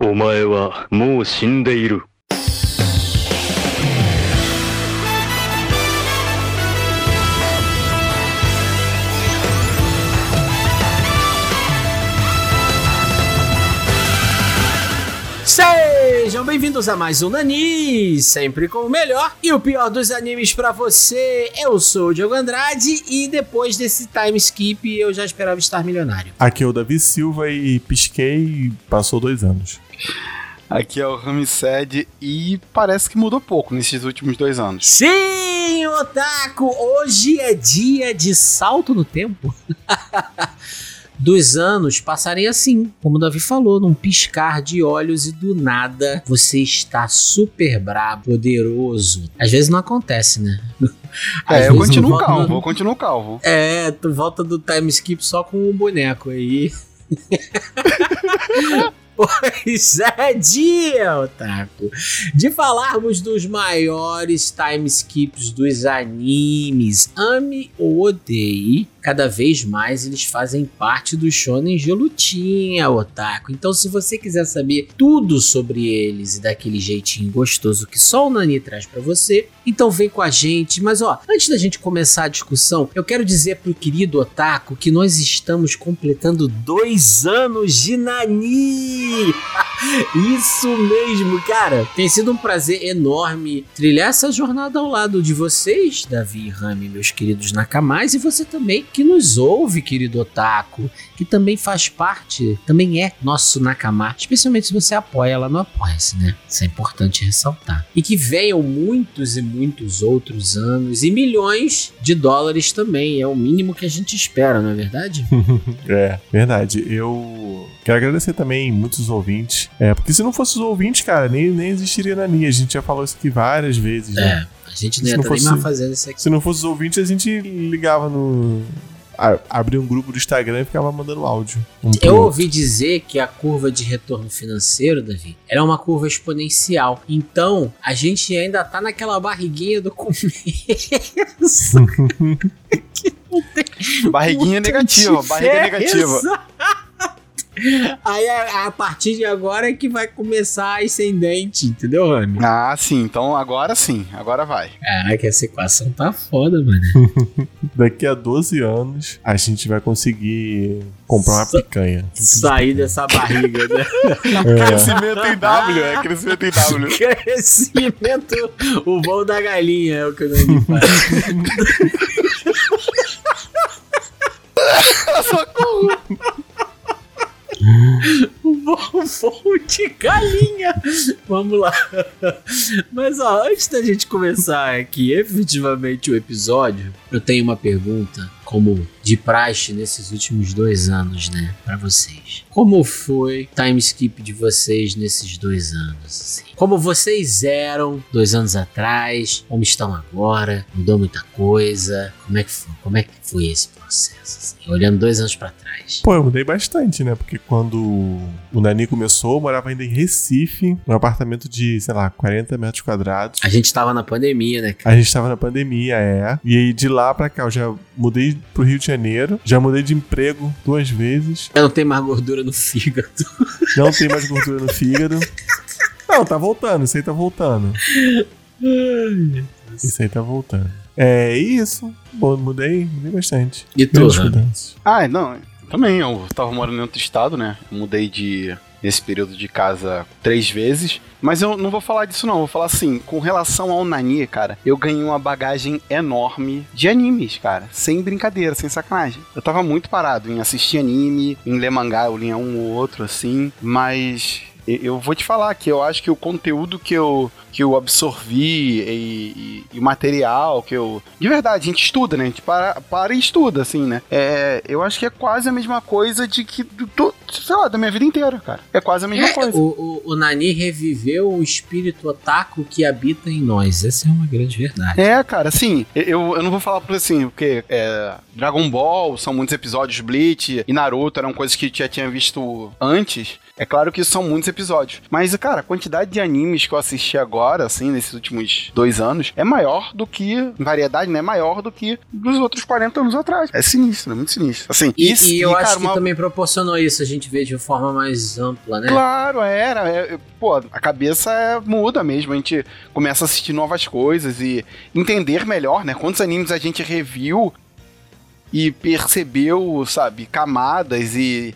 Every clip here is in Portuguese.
お前はもう死んでいる。Sejam bem-vindos a mais um Nani, sempre com o melhor e o pior dos animes pra você. Eu sou o Diogo Andrade e depois desse time skip eu já esperava estar milionário. Aqui é o Davi Silva e pisquei e passou dois anos. Aqui é o Ramsed e parece que mudou pouco nesses últimos dois anos. Sim, Otaku! Hoje é dia de salto no tempo. Dos anos passarem assim, como o Davi falou, num piscar de olhos e do nada você está super brabo, poderoso. Às vezes não acontece, né? Às É, eu continuo volta- calvo, eu continuo calvo. É, tu volta do time skip só com o boneco aí. Pois é, dia, Otaku, de falarmos dos maiores time skips dos animes. Ame ou odeie, cada vez mais eles fazem parte do shonen de lutinha, Otaku. Então, se você quiser saber tudo sobre eles e daquele jeitinho gostoso que só o Nani traz pra você, então vem com a gente. Mas ó, antes da gente começar a discussão, eu quero dizer pro querido Otaku que nós estamos completando dois anos de Nani. Isso mesmo, cara. Tem sido um prazer enorme trilhar essa jornada ao lado de vocês, Davi e Rami, meus queridos Nakamais, e você também que nos ouve, querido Otaku, que também faz parte, também é nosso Nakama, especialmente se você apoia lá no Apoia-se, né? Isso é importante ressaltar. E que venham muitos e muitos outros anos e milhões de dólares também, é o mínimo que a gente espera, não é verdade? É, verdade. Eu quero agradecer também muitos ouvintes. É, porque se não fosse os ouvintes, cara, nem, nem existiria Nani. A gente já falou isso aqui várias vezes. né? É, gente não Se ia não estar nem fosse- mais fazendo isso aqui. Se não fosse os ouvintes, a gente ligava no. abria um grupo do Instagram e ficava mandando áudio. um Eu outro. ouvi dizer que a curva de retorno financeiro, Davi, era uma curva exponencial. Então, a gente ainda tá naquela barriguinha do começo. Barriguinha negativa, barriga negativa. Aí, a, a partir de agora é que vai começar a ascendente, entendeu, Rami? Ah, sim, então agora sim, agora vai. Caraca, essa equação tá foda, mano. Daqui a 12 anos, a gente vai conseguir comprar uma Sa- picanha. Sair dessa barriga, né? Crescimento em W, é crescimento em W. Crescimento, o voo da galinha é o que o Nani faz. Voo, voo de galinha. Vamos lá. Mas ó, antes da gente começar aqui efetivamente o episódio, eu tenho uma pergunta, como de praxe nesses últimos dois anos, né, Pra vocês. Como foi o time skip de vocês nesses dois anos? assim? Como vocês eram dois anos atrás? Como estão agora? Mudou muita coisa? Como é que foi? Como é que foi esse processo? assim? Olhando dois anos pra trás. Pô, eu mudei bastante, né? Porque quando o Nani começou, eu morava ainda em Recife, num apartamento de, sei lá, 40 metros quadrados. A gente tava na pandemia, né, cara? A gente tava na pandemia, é. E aí de lá pra cá, eu já mudei pro Rio de Janeiro, já mudei de emprego duas vezes, Eu não tenho mais gordura no fígado. não tem mais gordura no fígado. Não, tá voltando, isso aí tá voltando. Isso aí tá voltando. É isso. Bom, mudei, mudei bastante. E tu, mudanças. Ah, não, também, eu tava morando em outro estado, né? Eu mudei de. Nesse período de casa três vezes. Mas eu não vou falar disso, não. Eu vou falar assim: com relação ao Nani, cara, eu ganhei uma bagagem enorme de animes, cara. Sem brincadeira, sem sacanagem. Eu tava muito parado em assistir anime, em ler mangá, eu lia um ou outro, assim. Mas eu vou te falar que eu acho que o conteúdo que eu, que eu absorvi e, e- e o material que eu. De verdade, a gente estuda, né? A gente para, para e estuda, assim, né? É, eu acho que é quase a mesma coisa de que. Do, do- sei lá, da minha vida inteira, cara. É quase a mesma É, coisa. o, o, o Nani reviveu o espírito otaku que habita em nós. Essa é uma grande verdade. É, cara, assim, eu, eu não vou falar por assim, porque é, Dragon Ball são muitos episódios, Bleach e Naruto eram coisas que eu já tinha visto antes. É claro que são muitos episódios. Mas, cara, a quantidade de animes que eu assisti agora, assim, nesses últimos dois anos, é maior do que, variedade, né? Maior do que dos outros 40 anos atrás. É sinistro, é muito sinistro. Assim, E, isso, e eu cara, acho que uma- também proporcionou isso, a gente vê de forma mais ampla, né? Claro, era. é, é, pô, a cabeça é, muda mesmo. A gente começa a assistir novas coisas e entender melhor, né? Quantos animes a gente reviu e percebeu, sabe, camadas e, e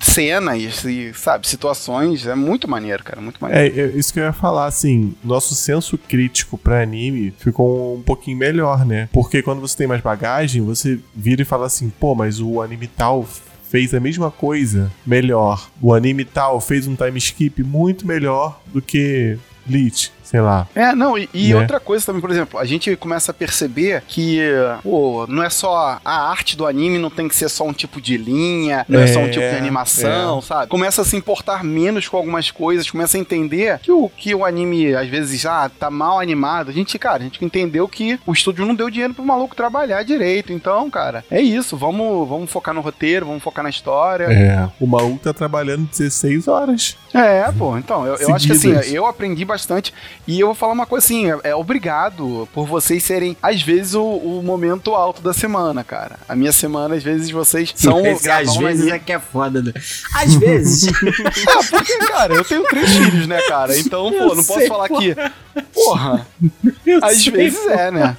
cenas e, sabe, situações. É muito maneiro, cara. Muito maneiro. É, é isso que eu ia falar, assim, nosso senso crítico pra anime ficou um pouquinho melhor, né? Porque quando você tem mais bagagem, você vira e fala assim, pô, mas o anime tal fez a mesma coisa melhor. O anime tal fez um time skip muito melhor do que Bleach, sei lá. É, não, e, e Né? outra coisa também, por exemplo, a gente começa a perceber que, pô, não é só a arte do anime, não tem que ser só um tipo de linha, não é, só um É, tipo de animação, sabe? Começa a se importar menos com algumas coisas, começa a entender que o, que o anime, às vezes, ah, tá mal animado. A gente, cara, a gente entendeu que o estúdio não deu dinheiro pro maluco trabalhar direito. Então, cara, é isso. Vamos, vamos focar no roteiro, vamos focar na história. É, o maluco tá trabalhando 16 horas. É, pô, então, eu, eu acho que assim, eu aprendi bastante e eu vou falar uma coisa assim, é, é obrigado por vocês serem, às vezes, o, o momento alto da semana, cara. A minha semana, às vezes, vocês são Esse às vezes anime- é que é foda, né? Às vezes. Ah, porque, cara, eu tenho três filhos, né, cara? Então, Eu pô, não posso falar pô. que, porra, Eu às vezes pô. é, né?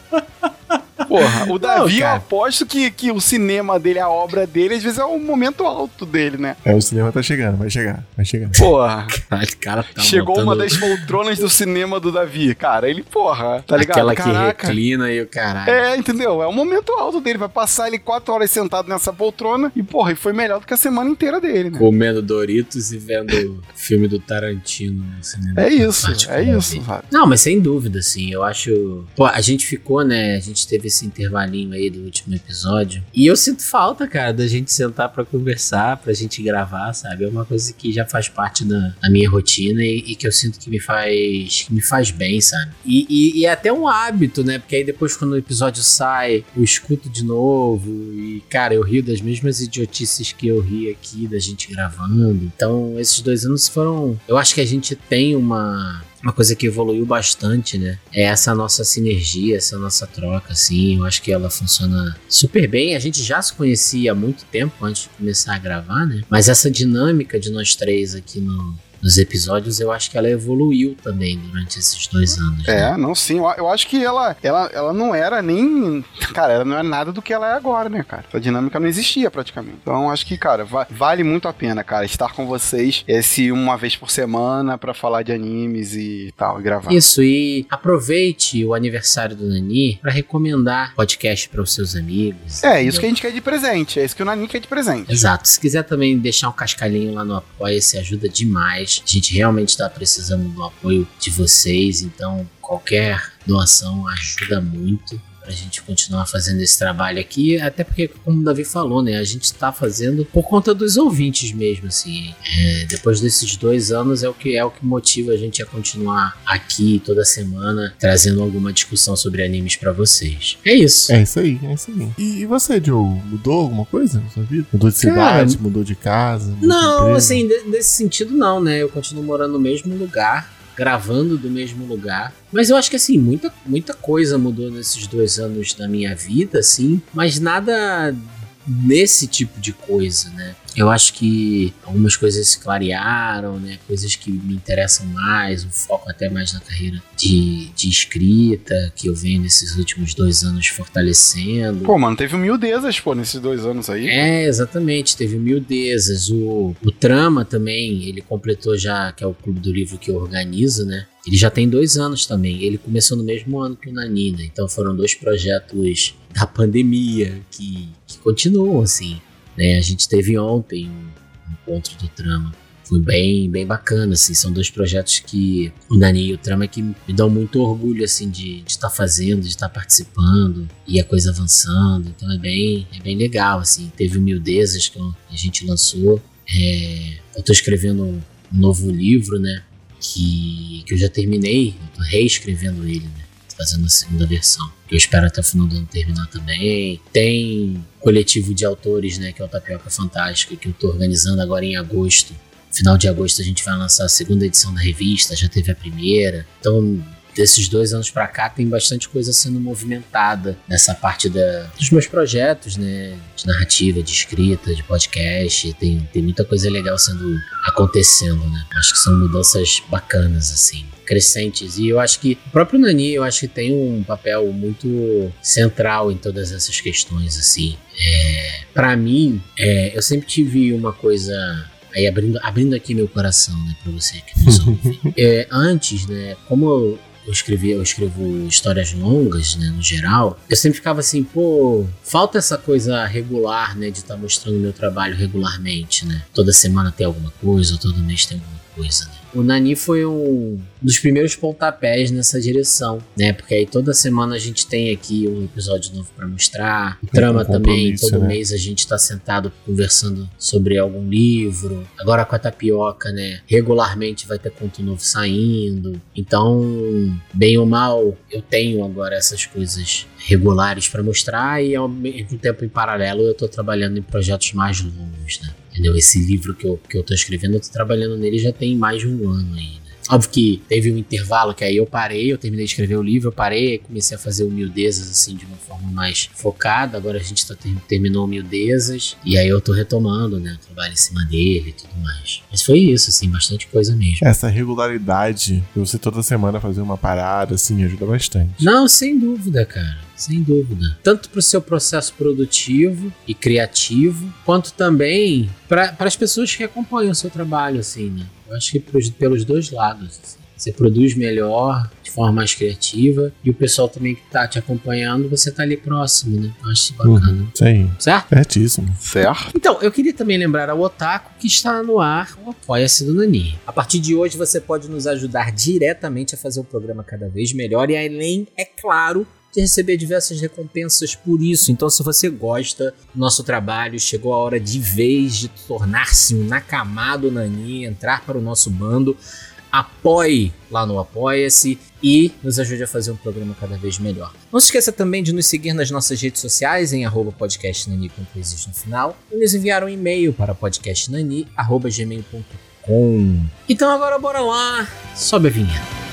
Porra, o Davi, eu aposto que, que o cinema dele, a obra dele, às vezes é o momento alto dele, né? É, o cinema tá chegando, vai chegar, vai chegar. Porra. Caralho, cara tá Chegou montando uma das poltronas do cinema do Davi, cara. Ele, porra, tá ligado? Aquela que Caraca. reclina e o caralho. É, entendeu? É o momento alto dele. Vai passar ele quatro horas sentado nessa poltrona e, porra, e foi melhor do que a semana inteira dele, né? Comendo Doritos e vendo filme do Tarantino no cinema. É isso, é Particularmente. isso? Não, mas sem dúvida, assim, eu acho. Pô, a gente ficou, né? A gente teve esse intervalinho aí do último episódio. E eu sinto falta, cara, da gente sentar pra conversar, pra gente gravar, sabe? É uma coisa que já faz parte da, da minha rotina e, e que eu sinto que me faz. que me faz bem, sabe? E, e- e é até um hábito, né? Porque aí depois, quando o episódio sai, eu escuto de novo. E, cara, eu rio das mesmas idiotices que eu ri aqui, da gente gravando. Então, esses dois anos foram. Eu acho que a gente tem uma. Uma coisa que evoluiu bastante, né? É essa nossa sinergia, essa nossa troca, assim. Eu acho que ela funciona super bem. A gente já se conhecia há muito tempo antes de começar a gravar, né? Mas essa dinâmica de nós três aqui no, nos episódios, eu acho que ela evoluiu também durante esses dois anos. né? É, não, sim. Eu, eu acho que ela, ela, ela não era nem. Cara, ela não era nada do que ela é agora, né, cara? Essa dinâmica não existia praticamente. Então, acho que, cara, va- vale muito a pena, cara, estar com vocês esse uma vez por semana pra falar de animes e tal, e gravar. Isso, e aproveite o aniversário do Nani para recomendar podcast para os seus amigos. É, isso que a gente quer de presente. É isso que o Nani quer de presente. Exato. Se quiser também deixar um cascalhinho lá no Apoia-se, ajuda demais. A gente realmente está precisando do apoio de vocês, então qualquer doação ajuda muito pra gente continuar fazendo esse trabalho aqui, até porque, como o Davi falou, né, a gente tá fazendo por conta dos ouvintes mesmo, assim. É, depois desses dois anos é o que é o que motiva a gente a continuar aqui toda semana trazendo alguma discussão sobre animes pra vocês. É isso. É isso aí, é isso aí. E, e você, Joe, mudou alguma coisa na sua vida? Mudou de Cara, cidade, mudou de casa? mudou Não, assim, de- nesse sentido não, né? Eu continuo morando no mesmo lugar, gravando do mesmo lugar. Mas eu acho que assim, muita, muita coisa mudou nesses dois anos da minha vida, assim, mas nada nesse tipo de coisa, né? Eu acho que algumas coisas se clarearam, né? Coisas que me interessam mais, um foco até mais na carreira de, de escrita, que eu venho nesses últimos dois anos fortalecendo. Pô, mano, teve miudezas, pô, nesses dois anos aí. É, exatamente. Teve miudezas. O, o Trama também, ele completou já, que é o clube do livro que eu organizo, né? Ele já tem dois anos também. Ele começou no mesmo ano que o Nanina. Então foram dois projetos da pandemia que, que continuam, assim. Né? A gente teve ontem um encontro do Trama. Foi bem, bem bacana, assim. São dois projetos que o Nani e o Trama que me dão muito orgulho, assim, de estar fazendo, de estar participando e a coisa avançando. Então é bem, é bem legal, assim. Teve Humildezas que a gente lançou. É, eu tô escrevendo um novo livro, né? Que, que eu já terminei. Eu tô reescrevendo ele, né? Fazendo a segunda versão. Que eu espero até o final do ano terminar também. Tem coletivo de autores, né? Que é o Tapioca Fantástica, que eu tô organizando agora em agosto final de agosto a gente vai lançar a segunda edição da revista, já teve a primeira. Então, desses dois anos para cá tem bastante coisa sendo movimentada nessa parte da, dos meus projetos, né? De narrativa, de escrita, de podcast. Tem, tem muita coisa legal sendo acontecendo, né? Acho que são mudanças bacanas, assim crescentes. E eu acho que o próprio Nani, eu acho que tem um papel muito central em todas essas questões, assim. É, para mim, é, eu sempre tive uma coisa aí abrindo, abrindo aqui meu coração, né, pra você que nos ouve. é, antes, né, como eu, eu escrevi, eu escrevo histórias longas, né, no geral, eu sempre ficava assim, pô, falta essa coisa regular, né, de estar tá mostrando meu trabalho regularmente, né? Toda semana tem alguma coisa, todo mês tem alguma coisa, né? O Nani foi um dos primeiros pontapés nessa direção, né? Porque aí toda semana a gente tem aqui um episódio novo para mostrar. O trama também, todo né? mês a gente tá sentado conversando sobre algum livro. Agora com a tapioca, né? Regularmente vai ter conto novo saindo. Então, bem ou mal, eu tenho agora essas coisas regulares para mostrar e ao mesmo tempo em paralelo eu tô trabalhando em projetos mais longos, né? Entendeu? Esse livro que eu, que eu tô escrevendo, eu tô trabalhando nele já tem mais de um ano aí. Né? Óbvio que teve um intervalo que aí eu parei, eu terminei de escrever o livro, eu parei, comecei a fazer humildezas assim de uma forma mais focada. Agora a gente tá ter, terminou humildezas e aí eu tô retomando, né, o trabalho em cima dele e tudo mais. Mas foi isso, assim, bastante coisa mesmo. Essa regularidade de você toda semana fazer uma parada, assim, ajuda bastante. Não, sem dúvida, cara sem dúvida. Tanto para o seu processo produtivo e criativo, quanto também para as pessoas que acompanham o seu trabalho, assim, né? Eu acho que pros, pelos dois lados. Assim. Você produz melhor, de forma mais criativa, e o pessoal também que tá te acompanhando, você tá ali próximo, né? Eu acho bacana. Uhum, sim. Certo? Certíssimo. Certo. Então, eu queria também lembrar ao Otaku que está no ar o Apoia-se do Nani. A partir de hoje, você pode nos ajudar diretamente a fazer o programa cada vez melhor, e além, é claro, de receber diversas recompensas por isso. Então, se você gosta do nosso trabalho, chegou a hora de vez de tornar-se um Nakamado Nani, entrar para o nosso bando, apoie lá no Apoia-se e nos ajude a fazer um programa cada vez melhor. Não se esqueça também de nos seguir nas nossas redes sociais em arroba podcastnani com coisas no final e nos enviar um e-mail para podcastnani.gmail.com Então agora bora lá, sobe a vinheta.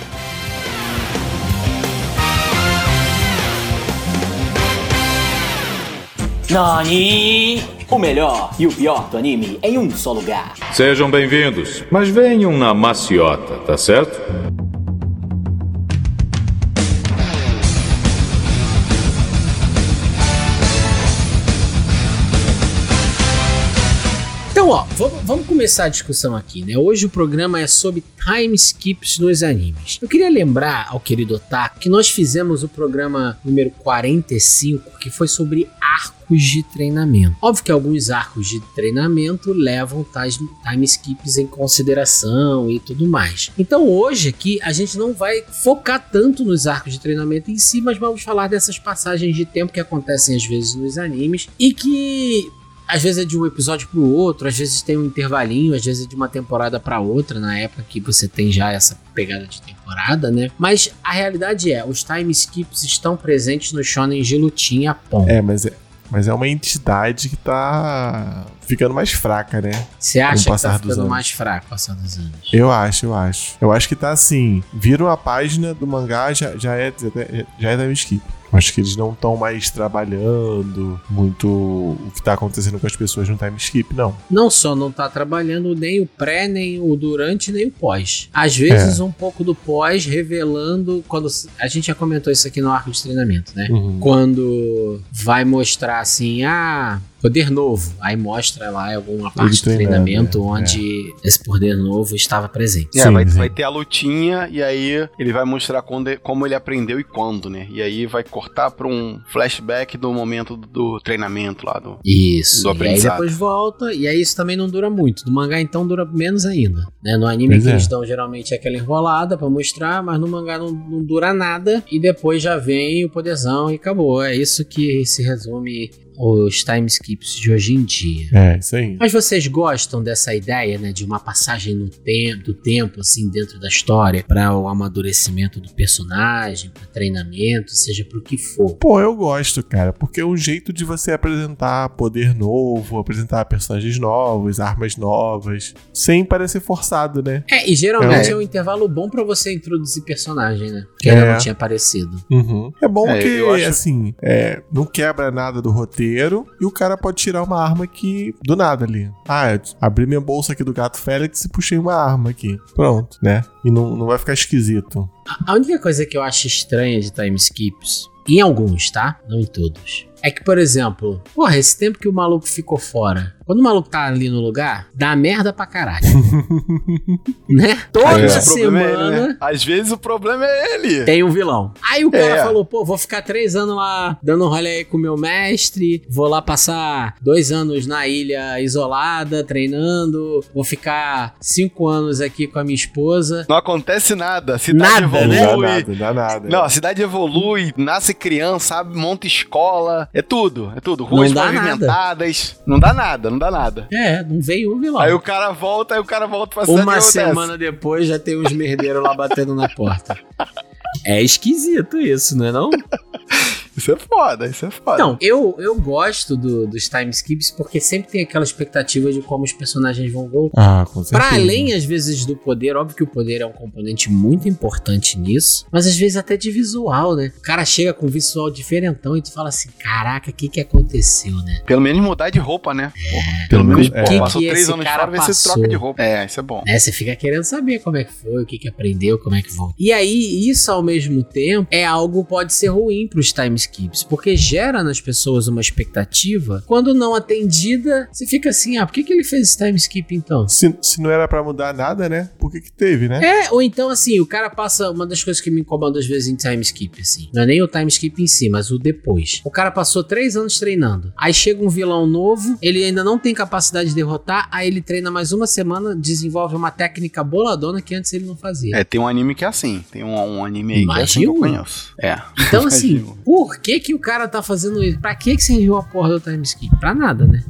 Nani! O melhor e o pior do anime em um só lugar. Sejam bem-vindos, mas venham na maciota, tá certo? Então, ó, vamos, começar a discussão aqui, né? Hoje o programa é sobre time skips nos animes. Eu queria lembrar ao querido Otaku que nós fizemos o programa número 45, que foi sobre arcos de treinamento. Óbvio que alguns arcos de treinamento levam tais time skips em consideração e tudo mais. Então hoje aqui a gente não vai focar tanto nos arcos de treinamento em si, mas vamos falar dessas passagens de tempo que acontecem às vezes nos animes e que às vezes é de um episódio pro outro, às vezes tem um intervalinho, às vezes é de uma temporada para outra, na época que você tem já essa pegada de temporada, né? Mas a realidade é, os time skips estão presentes no shonen de lutinha ponto. É, mas é, mas é uma entidade que tá ficando mais fraca, né? Você acha que tá ficando mais fraca passando dos anos? Eu acho, eu acho. Eu acho que tá assim, viram a página do mangá, já, já é, já é time skip. Acho que eles não estão mais trabalhando muito o que está acontecendo com as pessoas no time skip, não. Não só não está trabalhando nem o pré, nem o durante, nem o pós. Às vezes é. um pouco do pós, revelando quando a gente já comentou isso aqui no arco de treinamento, né? Uhum. Quando vai mostrar assim, ah, poder novo. Aí mostra lá alguma parte do treinamento é, onde é. esse poder novo estava presente. É, sim, vai, sim. vai, ter a lutinha e aí ele vai mostrar quando, como ele aprendeu e quando, né? E aí vai cortar para um flashback do momento do, do treinamento lá do Isso. Do e aí depois volta e aí isso também não dura muito. No mangá então dura menos ainda, né? No anime que é. eles dão geralmente é aquela enrolada para mostrar, mas no mangá não, não dura nada e depois já vem o poderzão e acabou. É isso que se resume os time skips de hoje em dia. É, isso aí. Mas vocês gostam dessa ideia, né, de uma passagem no tempo, do tempo assim dentro da história para o amadurecimento do personagem, para treinamento, seja pro que for. Pô, eu gosto, cara, porque é um jeito de você apresentar poder novo, apresentar personagens novos, armas novas, sem parecer forçado, né? É, e geralmente É. é, um intervalo bom pra você introduzir personagem, né? Que ainda É. não tinha aparecido. Uhum. É bom É, que, acho- assim, é, não quebra nada do roteiro e o cara pode tirar uma arma que do nada ali. Ah, eu abri minha bolsa aqui do gato Félix e puxei uma arma aqui. Pronto, né? E não, não vai ficar esquisito. A única coisa que eu acho estranha de time skips, em alguns, tá? Não em todos. É que, por exemplo, porra, esse tempo que o maluco ficou fora, quando o maluco tá ali no lugar, dá merda pra caralho. né? Toda vezes o problema é ele, semana né? Às vezes o problema é ele. tem um vilão. Aí o cara É. falou, pô, vou ficar três anos lá dando um rolê aí com o meu mestre, vou lá passar dois anos na ilha isolada, treinando, vou ficar cinco anos aqui com a minha esposa. Não acontece nada. A cidade Nada, Não né? dá evolui. nada, não dá nada. Não, a cidade evolui, nasce criança, sabe, monta escola, é tudo, é tudo. Ruas Não dá pavimentadas, não dá nada, não dá nada. É, não veio um vilão. Aí o cara volta, aí o cara volta pra cidade Uma semana depois já tem uns merdeiros lá batendo na porta. É esquisito isso, não é não? Isso é foda, isso é foda. Não, eu, eu gosto do- dos time skips porque sempre tem aquela expectativa de como os personagens vão voltar. Ah, com certeza. Pra além, às vezes, do poder, óbvio que o poder é um componente muito importante nisso, mas às vezes até de visual, né? O cara chega com um visual diferentão e tu fala assim: caraca, o que que aconteceu, né? Pelo menos mudar de roupa, né? Porra, Pelo menos, é. Que passou que três anos cara fora, vê se passou? troca de roupa. É, isso é bom. Né? Você fica querendo saber como é que foi, o que que aprendeu, como é que volta. E aí, isso ao mesmo tempo é algo que pode ser ruim pros time skips, porque gera nas pessoas uma expectativa. Quando não atendida, você fica assim: ah, por que, que ele fez esse time skip então? Se, se não era pra mudar nada, né? Por que que teve, né? É, ou então assim, o cara passa. Uma das coisas que me incomoda às vezes em time skip, assim. Não é nem o time skip em si, mas o depois. O cara passou três anos treinando. Aí chega um vilão novo, ele ainda não tem capacidade de derrotar, aí ele treina mais uma semana, desenvolve uma técnica boladona que antes ele não fazia. É, tem um anime que é assim. Tem um, um anime aí que é assim de que eu conheço. É. Então, assim, Imagino. Que que o cara tá fazendo isso? Pra que que serviu a porra do time skip? Pra nada, né?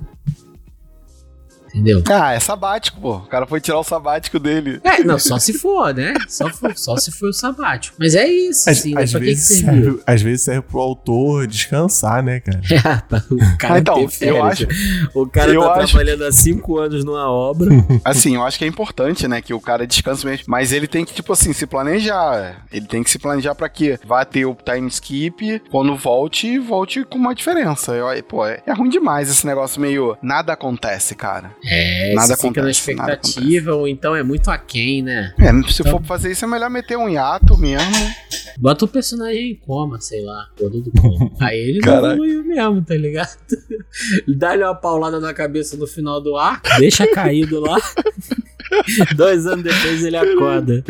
Entendeu? Ah, é sabático, pô. O cara foi tirar o sabático dele. É, não, só se for, né? Só, for- só se for o sabático. Mas é isso, Às, assim, né? às que que vezes serviu? serve, às vezes serve pro autor descansar, né, cara? É, o cara Ah, então, eu férias. acho- O cara eu tá acho trabalhando há cinco anos numa obra. Assim, eu acho que é importante, né, que o cara descanse mesmo. Mas ele tem que, tipo assim, se planejar. Ele tem que se planejar pra que vá ter o time skip, quando volte, volte com uma diferença. Eu, pô, é, é ruim demais esse negócio meio. Nada acontece, cara. É, Nada você fica na acontece, expectativa, ou então é muito aquém, né? É, se Então- for fazer isso, é melhor meter um hiato mesmo. Bota o personagem em coma, sei lá, do coma. Aí ele evoluiu mesmo, tá ligado? Dá-lhe uma paulada na cabeça no final do arco, deixa caído lá. dois anos depois ele acorda.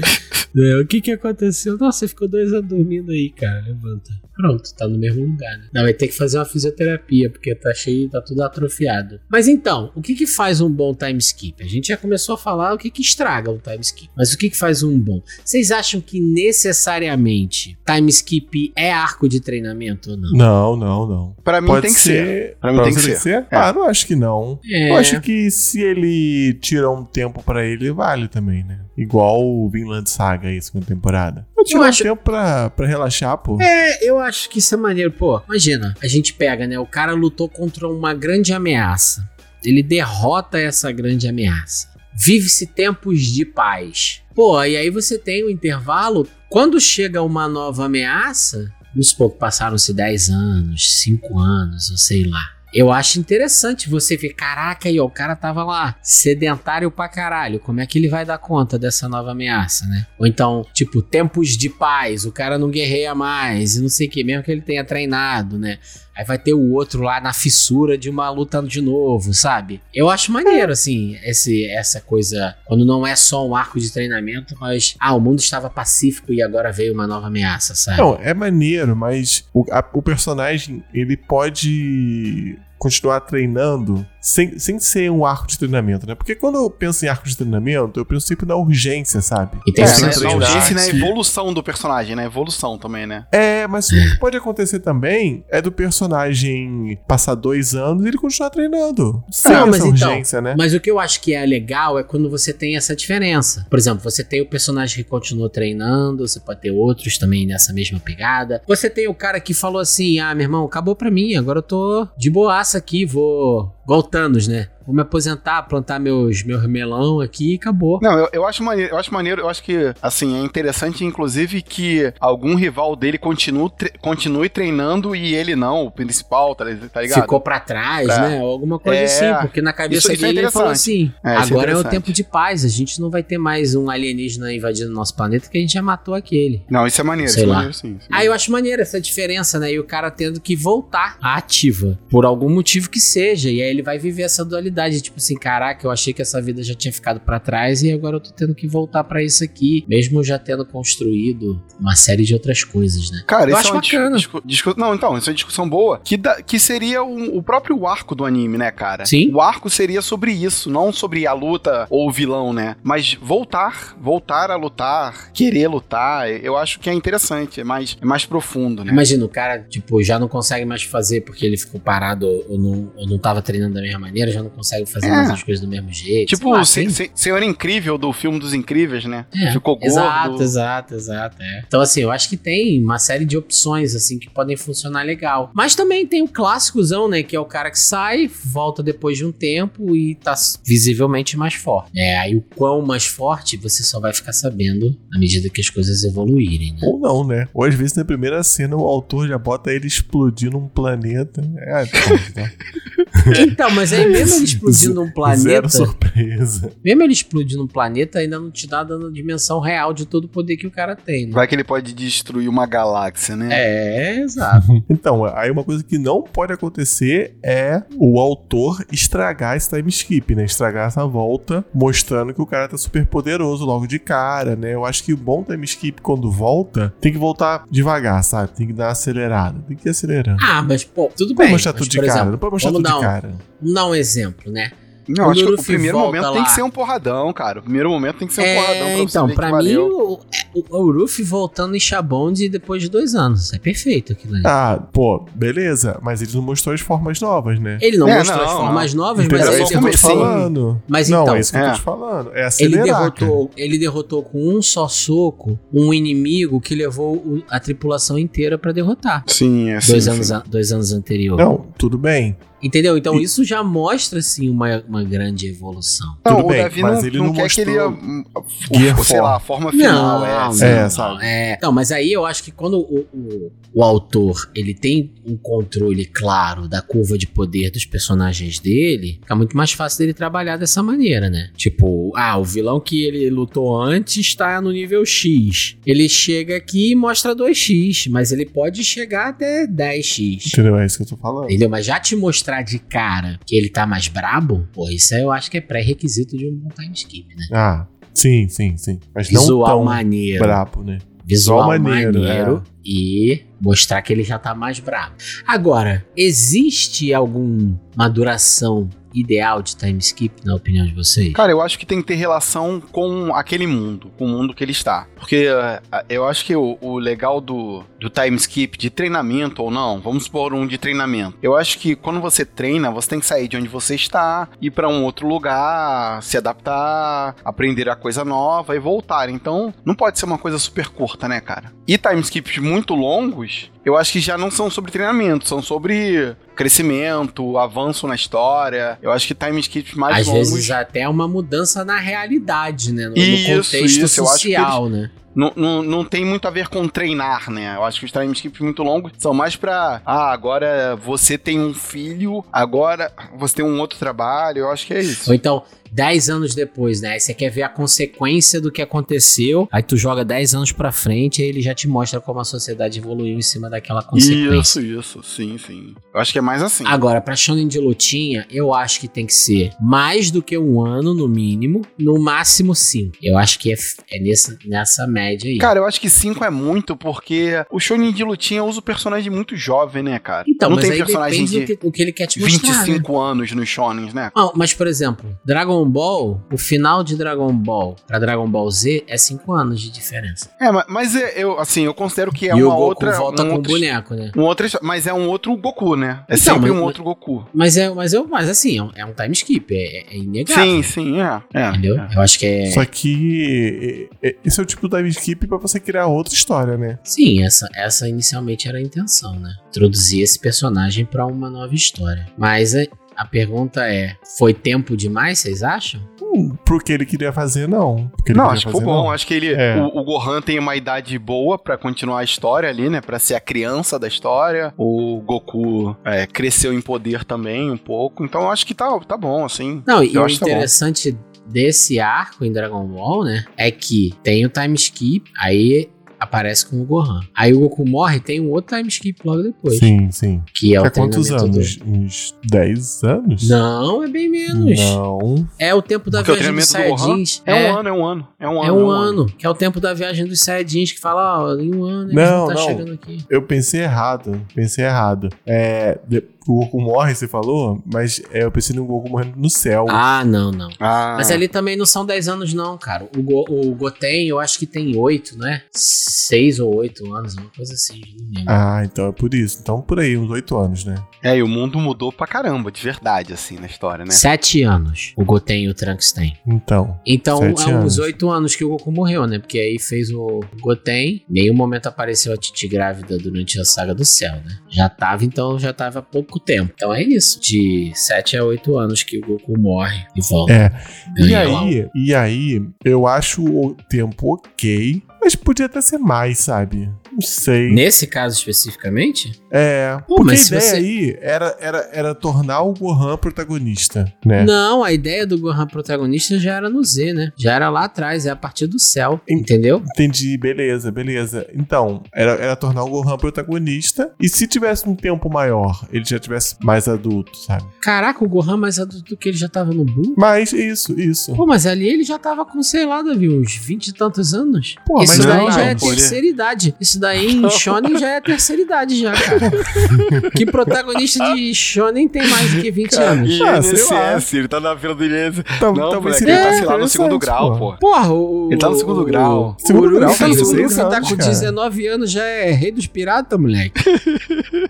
É, o que que aconteceu? Nossa, você ficou dois anos dormindo aí, cara. Levanta. Pronto, tá no mesmo lugar, né? Não, vai ter que fazer uma fisioterapia, porque tá cheio, tá tudo atrofiado. Mas então, o que que faz um bom time skip? A gente já começou a falar o que que estraga um time skip. Mas o que que faz um bom? Vocês acham que necessariamente time skip é arco de treinamento ou não? Não, não, não. Pra mim Pode tem que ser. Pra mim Pra tem que ser. É. Ah, não acho que não. É. Eu acho que se ele tira um tempo pra ele, vale também, né? Igual o Vinland Saga aí, segunda temporada. Eu tiro Eu um acho- tempo pra, pra relaxar, pô. É, eu acho que isso é maneiro. Pô, imagina, a gente pega, né? O cara lutou contra uma grande ameaça. Ele derrota essa grande ameaça. Vive-se tempos de paz. Pô, e aí você tem o intervalo. Quando chega uma nova ameaça, supor que passaram-se 10 anos, 5 anos, ou sei lá. Eu acho interessante você ver, caraca, aí, ó, o cara tava lá, sedentário pra caralho. Como é que ele vai dar conta dessa nova ameaça, né? Ou então, tipo, tempos de paz, o cara não guerreia mais, e não sei o que, mesmo que ele tenha treinado, né? Aí vai ter o outro lá na fissura de uma luta de novo, sabe? Eu acho maneiro, assim, esse, essa coisa. Quando não é só um arco de treinamento, mas. Ah, o mundo estava pacífico e agora veio uma nova ameaça, sabe? Não, é maneiro, mas o, a- o personagem, ele pode continuar treinando sem, sem ser um arco de treinamento, né? Porque quando eu penso em arco de treinamento, eu penso sempre na urgência, sabe? E tem É, que né, ser na urgência e na evolução do personagem, né? Evolução também, né? É, mas o que pode acontecer também é do personagem passar dois anos e ele continuar treinando. Sem Não, mas essa então, urgência, né? Mas o que eu acho que é legal é quando você tem essa diferença. Por exemplo, você tem o personagem que continua treinando, você pode ter outros também nessa mesma pegada. Você tem o cara que falou assim: ah, meu irmão, acabou pra mim, agora eu tô de boaça aqui, vou. Igual o Thanos, né? Vou me aposentar, plantar meus, meus melão aqui e acabou. Não, eu, eu acho maneiro, eu acho maneiro, eu acho que, assim, é interessante, inclusive, que algum rival dele continue, tre- continue treinando e ele não, o principal, tá, tá ligado? Ficou pra trás, É. né? Ou alguma coisa É. assim, porque na cabeça Isso- isso é dele ele falou assim: É, é agora é o tempo de paz, a gente não vai ter mais um alienígena invadindo nosso planeta que a gente já matou aquele. Não, isso é maneiro, Sei isso é maneiro sim. Aí eu acho maneiro essa diferença, né? E o cara tendo que voltar à ativa, por algum motivo que seja. E aí ele vai viver essa dualidade, tipo assim, caraca, eu achei que essa vida já tinha ficado pra trás e agora eu tô tendo que voltar pra isso aqui, mesmo já tendo construído uma série de outras coisas, né? Cara, Eu isso acho é uma bacana. discu- discu- Não, então, isso é uma discussão boa. Que, da- que seria um- o próprio arco do anime, né, cara? Sim. O arco seria sobre isso, não sobre a luta ou o vilão, né? Mas voltar, voltar a lutar, querer lutar, eu acho que é interessante, é mais, é mais profundo, né? Imagina, o cara, tipo, já não consegue mais fazer porque ele ficou parado ou não, ou não tava treinando da mesma maneira, já não consegue fazer É. mais as coisas do mesmo jeito. Tipo lá, Se- Se- Senhor Incrível do filme dos Incríveis, né? É, Ficou gordo. Exato, exato, exato. é. Então, assim, eu acho que tem uma série de opções, assim, que podem funcionar legal. Mas também tem o clássicozão, né? Que é o cara que sai, volta depois de um tempo e tá visivelmente mais forte. É, aí o quão mais forte você só vai ficar sabendo à medida que as coisas evoluírem, né? Ou não, né? Ou às vezes na primeira cena o autor já bota ele explodindo um planeta. É, pronto, né? Então, mas aí mesmo ele explodindo um Zero planeta, surpresa. mesmo ele explodindo um planeta, ainda não te dá dando a dimensão real de todo o poder que o cara tem, né? Vai que ele pode destruir uma galáxia, né? É, exato. Então, aí uma coisa que não pode acontecer é o autor estragar esse time skip, né? Estragar essa volta, mostrando que o cara tá super poderoso logo de cara, né? Eu acho que o bom time skip, quando volta, tem que voltar devagar, sabe? Tem que dar uma acelerada. Tem que ir acelerando. Ah, mas, pô, tudo Não pode bem. mostrar mas, tudo de por cara. exemplo, Não pode mostrar tudo de um- cara. Vamos dar um exemplo, né? Não, Quando acho que o o primeiro momento tem lá- que ser um porradão, cara. O primeiro momento tem que ser um É, porradão pra você então, ver pra que mim, valeu. o, o, o Ruffy voltando em Shabond depois de dois anos. É perfeito aquilo ali. Ah, pô, beleza. Mas ele não mostrou as formas novas, né? Ele não É, mostrou não, as formas novas, Então, mas é ele isso que eu tô te falando. Mas não, então, é isso que eu tô É. te falando. É Ele acelerar, derrotou, ele derrotou com um só soco um inimigo que levou o- a tripulação inteira pra derrotar. Sim, é dois, sim, anos, sim. a- dois anos anterior. Não, tudo bem. Entendeu? Então E- isso já mostra, assim, uma, uma grande evolução. Não, Tudo o bem, Davi mas não, ele não não quer que ele. mostrou Gear o- sei lá, a forma final. não, é, não, sim. É, não, sabe? é. Não, mas aí eu acho que quando o, o, o autor ele tem um controle claro da curva de poder dos personagens dele, fica muito mais fácil dele trabalhar dessa maneira, né? Tipo, ah, o vilão que ele lutou antes está no nível X. Ele chega aqui e mostra 2x, mas ele pode chegar até 10x. Entendeu? É isso que eu tô falando. Entendeu? Mas já te mostrar de cara que ele tá mais brabo, pô, isso eu acho que é pré-requisito de um bom time skip, né? Ah, sim, sim, sim. Mas não Visual tão maneiro. brabo, né? visual Visual maneiro, maneiro, é. e mostrar que ele já tá mais bravo. Agora, existe alguma duração ideal de time skip, na opinião de vocês? Cara, eu acho que tem que ter relação com aquele mundo, com o mundo que ele está. Porque eh, eu acho que o, o legal do, do time skip, de treinamento ou não, vamos supor um de treinamento. Eu acho que quando você treina, você tem que sair de onde você está, ir pra um outro lugar, se adaptar, aprender a coisa nova e voltar. Então, não pode ser uma coisa super curta, né, cara? E time skips muito longos, eu acho que já não são sobre treinamento, são sobre crescimento, avanço na história. Eu acho que time skips mais Às longos. vezes até uma mudança na realidade, né? No, no Isso, contexto isso, social, né? Não, não, não tem muito a ver com treinar, né? Eu acho que os time skips muito longos são mais pra. Ah, agora você tem um filho, agora você tem um outro trabalho. Eu acho que é isso. Ou então, 10 anos depois, né? Aí você quer ver a consequência do que aconteceu, aí tu joga 10 anos pra frente e ele já te mostra como a sociedade evoluiu em cima daquela consequência. Isso, isso, sim, sim. Eu acho que é mais assim. Agora, pra shonen de lutinha, eu acho que tem que ser mais do que um ano, no mínimo, no máximo cinco. Eu acho que é, é nessa, nessa média média aí. Cara, eu acho que 5 é muito, porque o Shonen de lutinha usa o personagem muito jovem, né, cara? então, não mas tem aí personagem depende de do que, o que ele quer te mostrar, né? 25 anos nos Shonens, né? Ah, mas, por exemplo, Dragon Ball, o final de Dragon Ball pra Dragon Ball Z é 5 anos de diferença. É, ma- mas é- eu, assim, eu considero que é e uma o Goku outra. volta um com o outro, boneco, né? um outro, mas é um outro Goku, né? É Então, sempre mas- um outro Goku. Mas é, mas eu, mas assim, é um, é um time skip, é, é inegável. Sim, sim, é. é Entendeu? é. Eu acho que é. Só que é, é, esse é o tipo do time skip pra você criar outra história, né? Sim, essa, essa inicialmente era a intenção, né? Introduzir esse personagem pra uma nova história. Mas a, a pergunta é: foi tempo demais, vocês acham? Hum, pro que ele queria fazer, não. Não, acho que foi bom. não. Acho que ele, É. o, o Gohan tem uma idade boa pra continuar a história ali, né? Pra ser a criança da história. O Goku é, cresceu em poder também um pouco. Então eu acho que tá, tá bom, assim. Não, e Eu o acho que tá interessante desse arco em Dragon Ball, né? É que tem o time skip, aí aparece com o Gohan. Aí o Goku morre tem um outro time skip logo depois. Sim, sim. Que é o Há quantos anos? Uns 10 anos? Do... Não, é bem menos. Não. É o tempo da Porque o viagem dos do Saiyajins. É, um ano, é um ano. É um ano. É um ano, que é o tempo da viagem dos Saiyajins, que fala, ó, em um ano Não, vão tá não. chegando aqui. Eu pensei errado. Pensei errado. É, de- o Goku morre, você falou, mas é, eu pensei no Goku morrendo no céu. Ah, não, não. Ah, Mas ali também não são 10 anos, não, cara. O, Go, o Goten, eu acho que tem 8, né? 6 ou 8 anos, uma coisa assim, não lembro. Ah, então é por isso. Então por aí, uns 8 anos, né? É, e o mundo mudou pra caramba, de verdade, assim, na história, né? 7 anos o Goten e o Trunks têm. Então. Então, Sete é uns anos. 8 anos que o Goku morreu, né? Porque aí fez o Goten. Em nenhum momento apareceu a Titi grávida durante a saga do céu, né? Já tava, então, já tava há pouco tempo. Então é isso. De 7 a 8 anos que o Goku morre e volta. É. E lá aí, e aí, eu acho o tempo ok, mas podia até ser mais, sabe? Não sei. Nesse caso especificamente? É. Pô, porque a ideia você- aí era, era, era tornar o Gohan protagonista, né? Não, a ideia do Gohan protagonista já era no Z, né? Já era lá atrás, é a partir do céu, Em- entendeu? Entendi, beleza, beleza. Então, era, era tornar o Gohan protagonista. E se tivesse um tempo maior, ele já tivesse mais adulto, sabe? Caraca, o Gohan mais adulto do que ele já tava no Buu? Mas isso, isso. Pô, mas ali ele já tava com, sei lá, Davi, uns 20 e tantos anos. Pô, Isso mas daí não, já é ele- terceira idade. Isso daí em Shonen já é terceira idade já, cara. que protagonista de Shonen tem mais do que 20 anos? E Ah, sei lá. INSS, ele tá na fila do INSS. Tal- Não, talvez moleque, ele tá, sei lá, no segundo grau, pô. pô. Porra, o. Ele tá no segundo grau. O, Segundo o grau, Luffy, cara, o 16 Luffy tá com cara. 19 anos, já é rei dos piratas, moleque.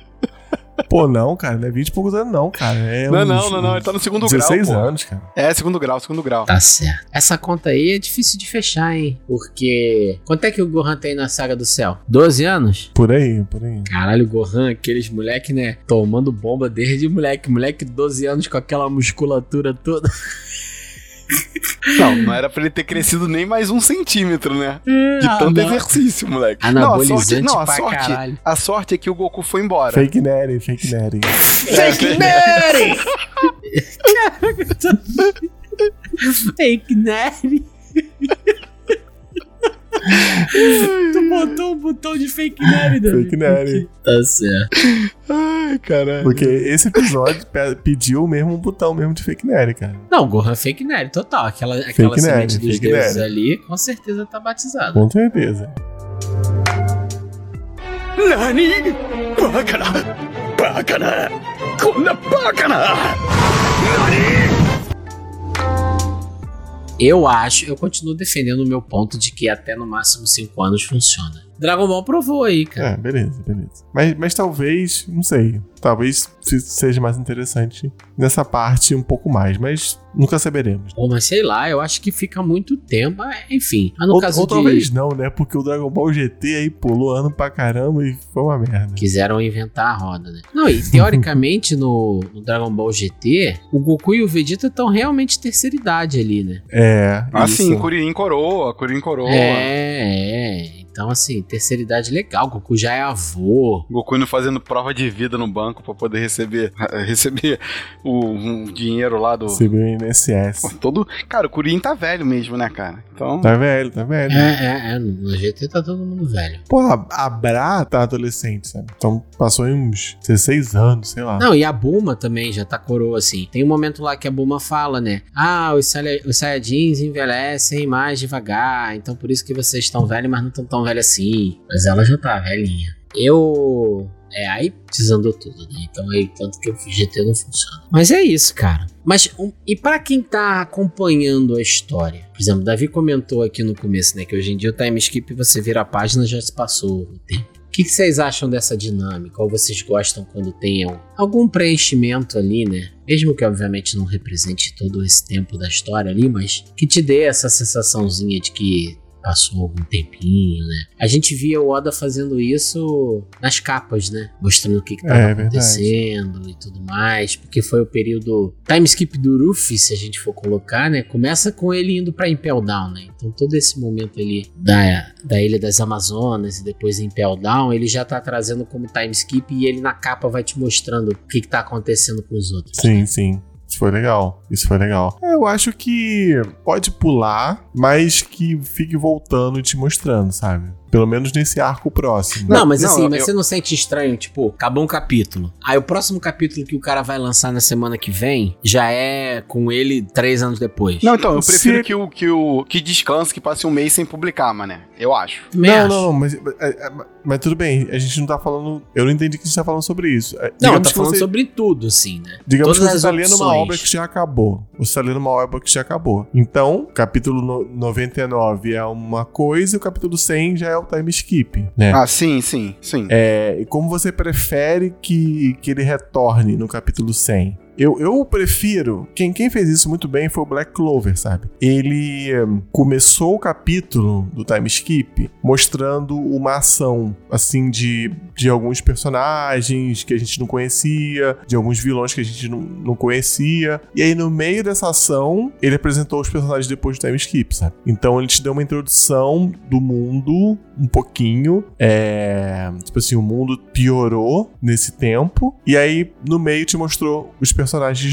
Pô, não, cara, não é 20 e poucos anos, não, cara. É Não, uns- não, não, não, ele tá no segundo 16 grau, pô. anos, cara. É, segundo grau, segundo grau. Tá certo. Essa conta aí é difícil de fechar, hein? Porque. Quanto é que o Gohan tem na saga do céu? 12 anos? Por aí, por aí. Caralho, o Gohan, aqueles moleque, né? Tomando bomba desde moleque. Moleque de 12 anos com aquela musculatura toda. Não, não era pra ele ter crescido nem mais um centímetro, né? De Ah, tanto não. exercício, moleque. Anabolizante não, a sorte, caralho. a sorte é que o Goku foi embora. Fake Neri, fake Neri. Fake Nerd! Fake Nerd! tu botou um botão de fake nerd, Davi. Fake Neri. Tá certo. Ai, caralho. Porque esse episódio pe- pediu mesmo um botão mesmo de fake Neri, cara. Não, Gohan é fake nerd, total. Aquela, aquela Fake semente nerd, dos deuses nerd. ali, com certeza tá batizada. Com certeza. Eu acho, eu continuo defendendo o meu ponto de que até no máximo 5 anos funciona. Dragon Ball provou aí, cara. É, beleza, beleza. Mas, mas talvez, não sei. Talvez se- seja mais interessante nessa parte um pouco mais, mas nunca saberemos. Pô, mas sei lá, eu acho que fica muito tempo. Ah, Enfim, mas no ou caso ou de. talvez não, né? Porque o Dragon Ball GT aí pulou ano pra caramba e foi uma merda. Quiseram inventar a roda, né? Não, e teoricamente no, no Dragon Ball GT, o Goku e o Vegeta estão realmente terceira idade ali, né? É. Ah, isso. sim, Kuririn coroa, Kuririn coroa. É, é. Então, assim, terceira idade legal. Goku já é avô. Goku indo fazendo prova de vida no banco pra poder receber, receber o um dinheiro lá do. Viu o INSS. Todo. Cara, o Kuririn tá velho mesmo, né, cara? Então. Tá velho, tá velho. É, é, é. No GT tá todo mundo velho. Pô, a, Bra tá adolescente, sabe? Então passou em uns 16 anos, sei lá. Não, e a Buma também já tá coroa, assim. Tem um momento lá que a Buma fala, né? Ah, os, Saia- os Saiyajins Saiyajins envelhecem mais devagar, então por isso que vocês estão velhos, mas não estão tão velhos assim. Mas ela já tá velhinha. Eu. É, aí desandou tudo, né? Então aí, tanto que o GT não funciona. Mas é isso, cara. Mas, um, e para quem tá acompanhando a história? Por exemplo, Davi comentou aqui no começo, né? Que hoje em dia o time skip você vira a página já se passou o tempo. O que, que vocês acham dessa dinâmica? Ou vocês gostam quando tenham algum preenchimento ali, né? Mesmo que obviamente não represente todo esse tempo da história ali, mas que te dê essa sensaçãozinha de que passou algum tempinho, né? A gente via o Oda fazendo isso nas capas, né? Mostrando o que, que tava É, acontecendo e tudo mais, porque foi o período time skip do Ruffy, se a gente for colocar, né? Começa com ele indo pra Impel Down, né? Então todo esse momento ali da, da Ilha das Amazonas e depois Impel Down, ele já tá trazendo como time skip e ele na capa vai te mostrando o que, que tá acontecendo com os outros. Sim, sim. Isso foi legal. Isso foi legal. É, Eu acho que pode pular, mas que fique voltando e te mostrando, sabe? Pelo menos nesse arco próximo. Não, mas Não, assim, eu- mas você não sente estranho, tipo, acabou um capítulo. Aí o próximo capítulo que o cara vai lançar na semana que vem já é com ele três anos depois. Não, então, eu Se- prefiro que o que o que descanse, que passe um mês sem publicar, mané. Eu acho. Também Não, acho. não, não, mas, é, é, mas tudo bem, a gente não tá falando. Eu não entendi que a gente tá falando sobre isso. É, Não, digamos tá falando você, sobre tudo, assim, né? Digamos todas que as você tá lendo uma obra que já acabou. Você tá lendo uma obra que já acabou. Então, capítulo no- 99 é uma coisa e o capítulo 100 já é o time skip, né? Ah, sim, sim, sim. É, e como você prefere que, que ele retorne no capítulo 100? Eu, eu prefiro. Quem, quem fez isso muito bem foi o Black Clover, sabe? Ele hum, começou o capítulo do time skip mostrando uma ação, assim, de, de alguns personagens que a gente não conhecia, de alguns vilões que a gente não, não conhecia. E aí, no meio dessa ação, ele apresentou os personagens depois do time skip, sabe? Então, ele te deu uma introdução do mundo um pouquinho. É. Tipo assim, o mundo piorou nesse tempo. E aí, no meio, te mostrou os personagens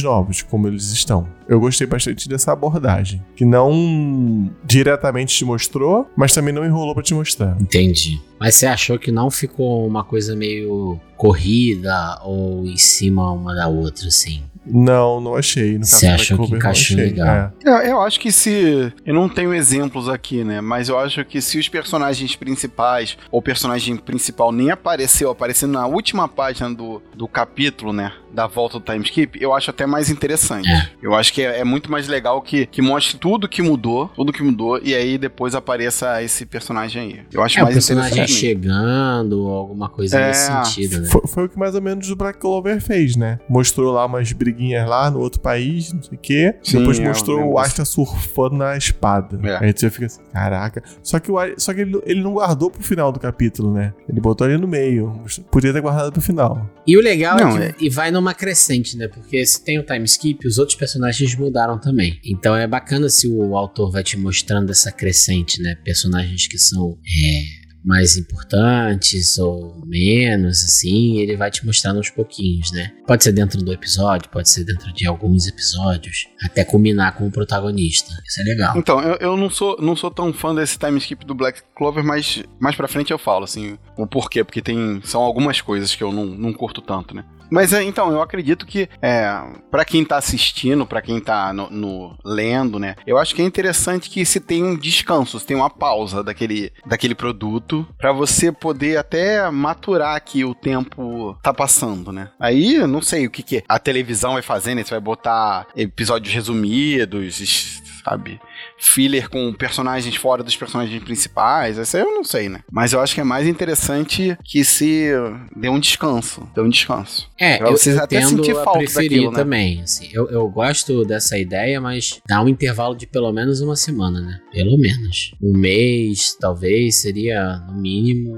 novos, como eles estão. Eu gostei bastante dessa abordagem. Que não diretamente te mostrou, mas também não enrolou pra te mostrar. Entendi. Mas você achou que não ficou uma coisa meio corrida ou em cima uma da outra, assim? Não, não achei. No Você achou que encaixou legal? É. Eu, eu acho que se. Eu não tenho exemplos aqui, né? Mas eu acho que se os personagens principais, ou o personagem principal nem apareceu, aparecendo na última página do, do capítulo, né? Da volta do time skip, eu acho até mais interessante. É. Eu acho que é, é muito mais legal que, que mostre tudo que mudou, tudo que mudou, e aí depois apareça esse personagem aí. Eu acho É, o mais personagem interessante. mesmo. chegando ou alguma coisa É, nesse sentido, né? Foi, foi o que mais ou menos o Black Clover fez, né? Mostrou lá umas briguinhas lá no outro país, não sei o quê. Sim, Depois é, mostrou o Asta surfando na espada. É. Aí você fica assim, caraca. Só que, o, só que ele, ele não guardou pro final do capítulo, né? Ele botou ali no meio. Podia ter guardado pro final. E o legal Não, é que e vai numa crescente, né? Porque se tem o time skip, os outros personagens mudaram também. Então é bacana se o autor vai te mostrando essa crescente, né? Personagens que são é, mais importantes ou menos, assim, ele vai te mostrando aos pouquinhos, né? Pode ser dentro do episódio, pode ser dentro de alguns episódios, até culminar com o protagonista. Isso é legal. Então, eu, eu não, sou, não sou tão fã desse time skip do Black Clover, mas mais pra frente eu falo, assim, o porquê, porque tem, são algumas coisas que eu não, não curto tanto, né? Mas é, então, eu acredito que é, para quem tá assistindo, pra quem tá no, no- lendo, né? Eu acho que é interessante que se tem um descanso, se tem uma pausa daquele, daquele produto, pra você poder até maturar que o tempo tá passando, né? Aí, não sei o que, que a televisão vai fazer, né? Você vai botar episódios resumidos, sabe? Filler com personagens fora dos personagens principais, essa eu não sei, né? Mas eu acho que é mais interessante que se dê um descanso, dê um descanso. É, Pra eu, vocês eu até sentir falta daquilo, né? também. Assim, eu, eu gosto dessa ideia, mas dá um intervalo de pelo menos uma semana, né? Pelo menos. Um mês, talvez, seria no mínimo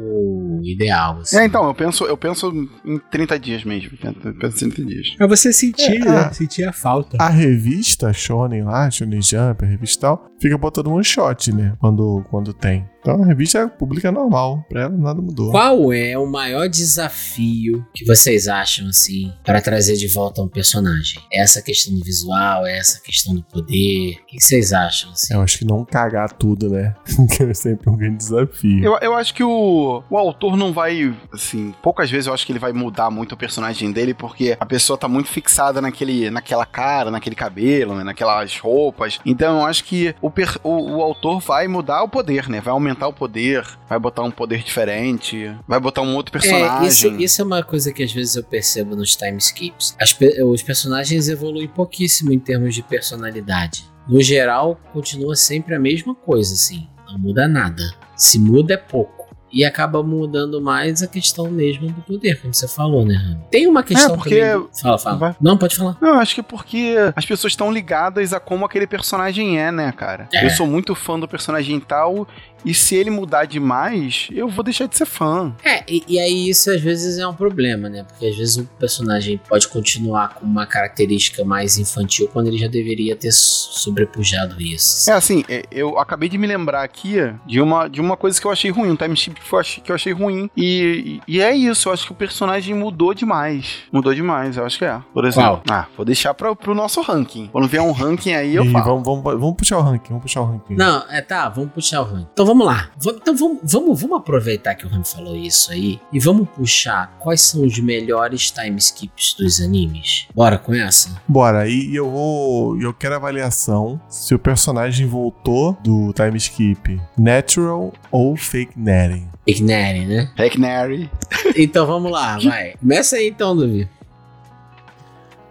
ideal. Assim. É, então, eu penso, eu penso em 30 dias mesmo. Eu penso em 30 dias. Pra você sentir, É, né? Sentir a falta. A revista Shonen lá, Shonen Jump, a revista e tal, fica botando one shot, né? Quando, quando tem. Então a revista publica normal. Pra ela nada mudou. Qual é o maior desafio que vocês acham, assim, para trazer de volta um personagem? É essa questão do visual, é essa questão do poder? O que vocês acham, assim? Eu acho que não cagar tudo, né? que é sempre um grande desafio. Eu, eu acho que o, o autor não vai, assim, poucas vezes eu acho que ele vai mudar muito o personagem dele, porque a pessoa tá muito fixada naquele, naquela cara, naquele cabelo, né, naquelas roupas. Então eu acho que o, per, o, o autor vai mudar o poder, né? Vai aumentar o poder, vai botar um poder diferente, vai botar um outro personagem. É, isso, isso é uma coisa que às vezes eu percebo nos time skips. As os personagens evoluem pouquíssimo em termos de personalidade. No geral, continua sempre a mesma coisa, assim. Não muda nada. Se muda é pouco. E acaba mudando mais a questão mesmo do poder, como você falou, né? Tem uma questão porque- também. Fala, fala. Vai. Não, pode falar. Não, acho que é porque as pessoas estão ligadas a como aquele personagem é, né, cara? É. Eu sou muito fã do personagem tal, e se ele mudar demais, eu vou deixar de ser fã. É, e, e aí isso às vezes é um problema, né? Porque às vezes o personagem pode continuar com uma característica mais infantil quando ele já deveria ter sobrepujado isso. É assim, é, eu acabei de me lembrar aqui de uma, de uma coisa que eu achei ruim, um time skip que eu achei, que eu achei ruim. E, e é isso, eu acho que o personagem mudou demais. Mudou demais, eu acho que é. Por exemplo. Ah, vou deixar pra, pro nosso ranking. Quando vier um ranking aí, eu E falo. vamos, vamos, vamos puxar o ranking, vamos puxar o ranking. Não, é tá, vamos puxar o ranking. Então vamos lá. Vamos- então vamos, vamos, vamos aproveitar que o Rami falou isso aí e vamos puxar quais são os melhores time skips dos animes. Bora com essa? Bora, e eu vou. Eu quero avaliação se o personagem voltou do time skip natural ou fake netting. Ignere, né? Hacknary. Então vamos lá, vai. Começa aí então, Duvi.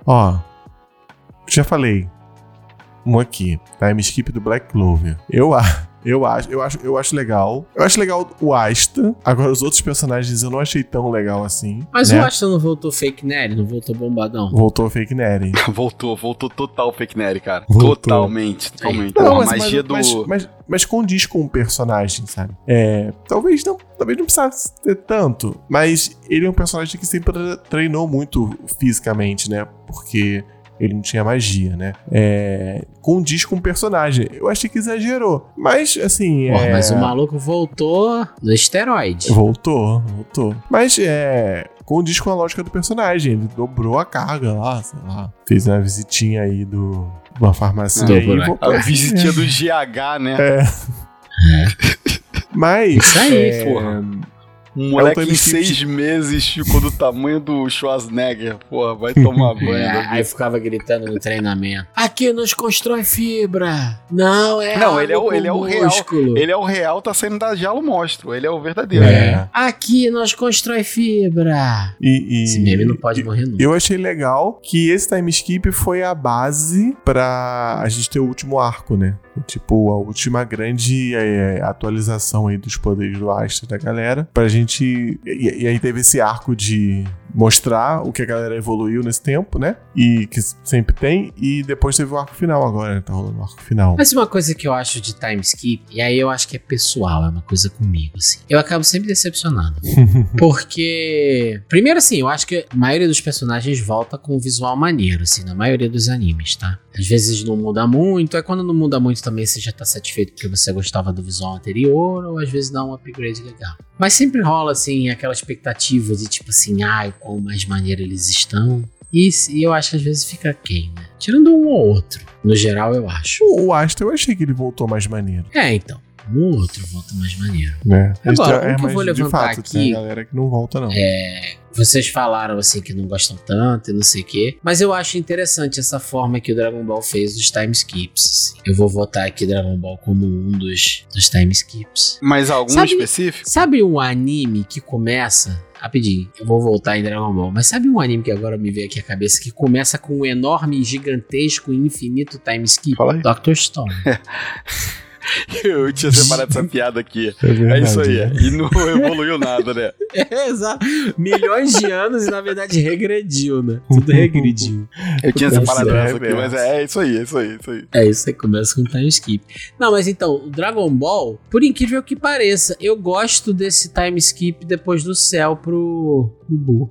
Ó, já falei. Um aqui, time skip do Black Clover. Eu acho. Eu acho, eu acho, eu acho legal. Eu acho legal o Asta. Agora, os outros personagens eu não achei tão legal assim. Mas né? o Asta não voltou fake Nery, não voltou bombadão. Voltou fake netting. voltou, voltou total Hacknary, cara. Voltou. Totalmente, totalmente. Não, a mas, magia mas, do. mas, mas, mas condiz com o personagem, sabe? É, talvez não, talvez não precisasse ter tanto, mas ele é um personagem que sempre treinou muito fisicamente, né? Porque ele não tinha magia, né? É, condiz com o personagem. Eu achei que exagerou, mas assim, Porra, é, mas o maluco voltou no esteroide. voltou, voltou. Mas é condiz com a lógica do personagem. Ele dobrou a carga lá, sei lá. Fez uma visitinha aí do uma farmácia Dobrou aí e a voltou. A visitinha do GH, né? É. Mas. Isso aí, é, porra. Um moleque em seis meses ficou do tamanho do Schwarzenegger. Porra, vai tomar banho. É, aí ficava gritando no treinamento. Aqui nos constrói fibra. Não, é Não, ele é o- ele é o real. Ele é o real, tá saindo da Jalo Monstro. Ele é o verdadeiro. É. Aqui nós constrói fibra. E, e- Esse meme não pode morrer nunca. Eu achei legal que esse time skip foi a base pra a gente ter o último arco, né? Tipo, a última grande é, atualização aí dos poderes do Astra da galera. Pra gente. E, e aí teve esse arco de mostrar o que a galera evoluiu nesse tempo, né? E que sempre tem. E depois teve o arco final agora, né? Tá rolando o arco final. Mas uma coisa que eu acho de time skip, e aí eu acho que é pessoal, é uma coisa comigo, assim. Eu acabo sempre decepcionado. Porque, primeiro assim, eu acho que a maioria dos personagens volta com um visual maneiro, assim, na maioria dos animes, tá? Às vezes não muda muito, aí quando não muda muito também você já tá satisfeito porque você gostava do visual anterior, ou às vezes dá um upgrade legal. Mas sempre rola, assim, aquela expectativa de tipo assim, ai, quão mais maneiro eles estão. E, e eu acho que às vezes fica quem, né? Tirando um ou outro. No geral, eu acho. O, o eu achei que ele voltou mais maneiro, É, então. No outro volta mais maneiro. né? Agora, Mas, um que eu vou de levantar fato, aqui- Tem galera que não volta, não. Vocês falaram assim que não gostam tanto e não sei o quê. Mas eu acho interessante essa forma que o Dragon Ball fez dos time skips. assim. Eu vou votar aqui Dragon Ball como um dos, dos time skips. Mas algum Sabe- específico? Sabe um anime que começa. Rapidinho, eu vou voltar em Dragon Ball. Mas sabe um anime que agora me veio aqui a cabeça que começa com um enorme, gigantesco e infinito time skip? Fala aí. Dr. Stone. Eu tinha separado essa piada aqui. É, É isso aí. né? E não evoluiu nada, né? É, exato. Milhões de anos e na verdade regrediu, né? Tudo regrediu. Eu tinha separado ser essa aqui, mas é, é isso aí, é isso aí, é isso aí. É isso aí, começa com time skip. Não, mas então, o Dragon Ball, por incrível que pareça, eu gosto desse time skip depois do céu pro,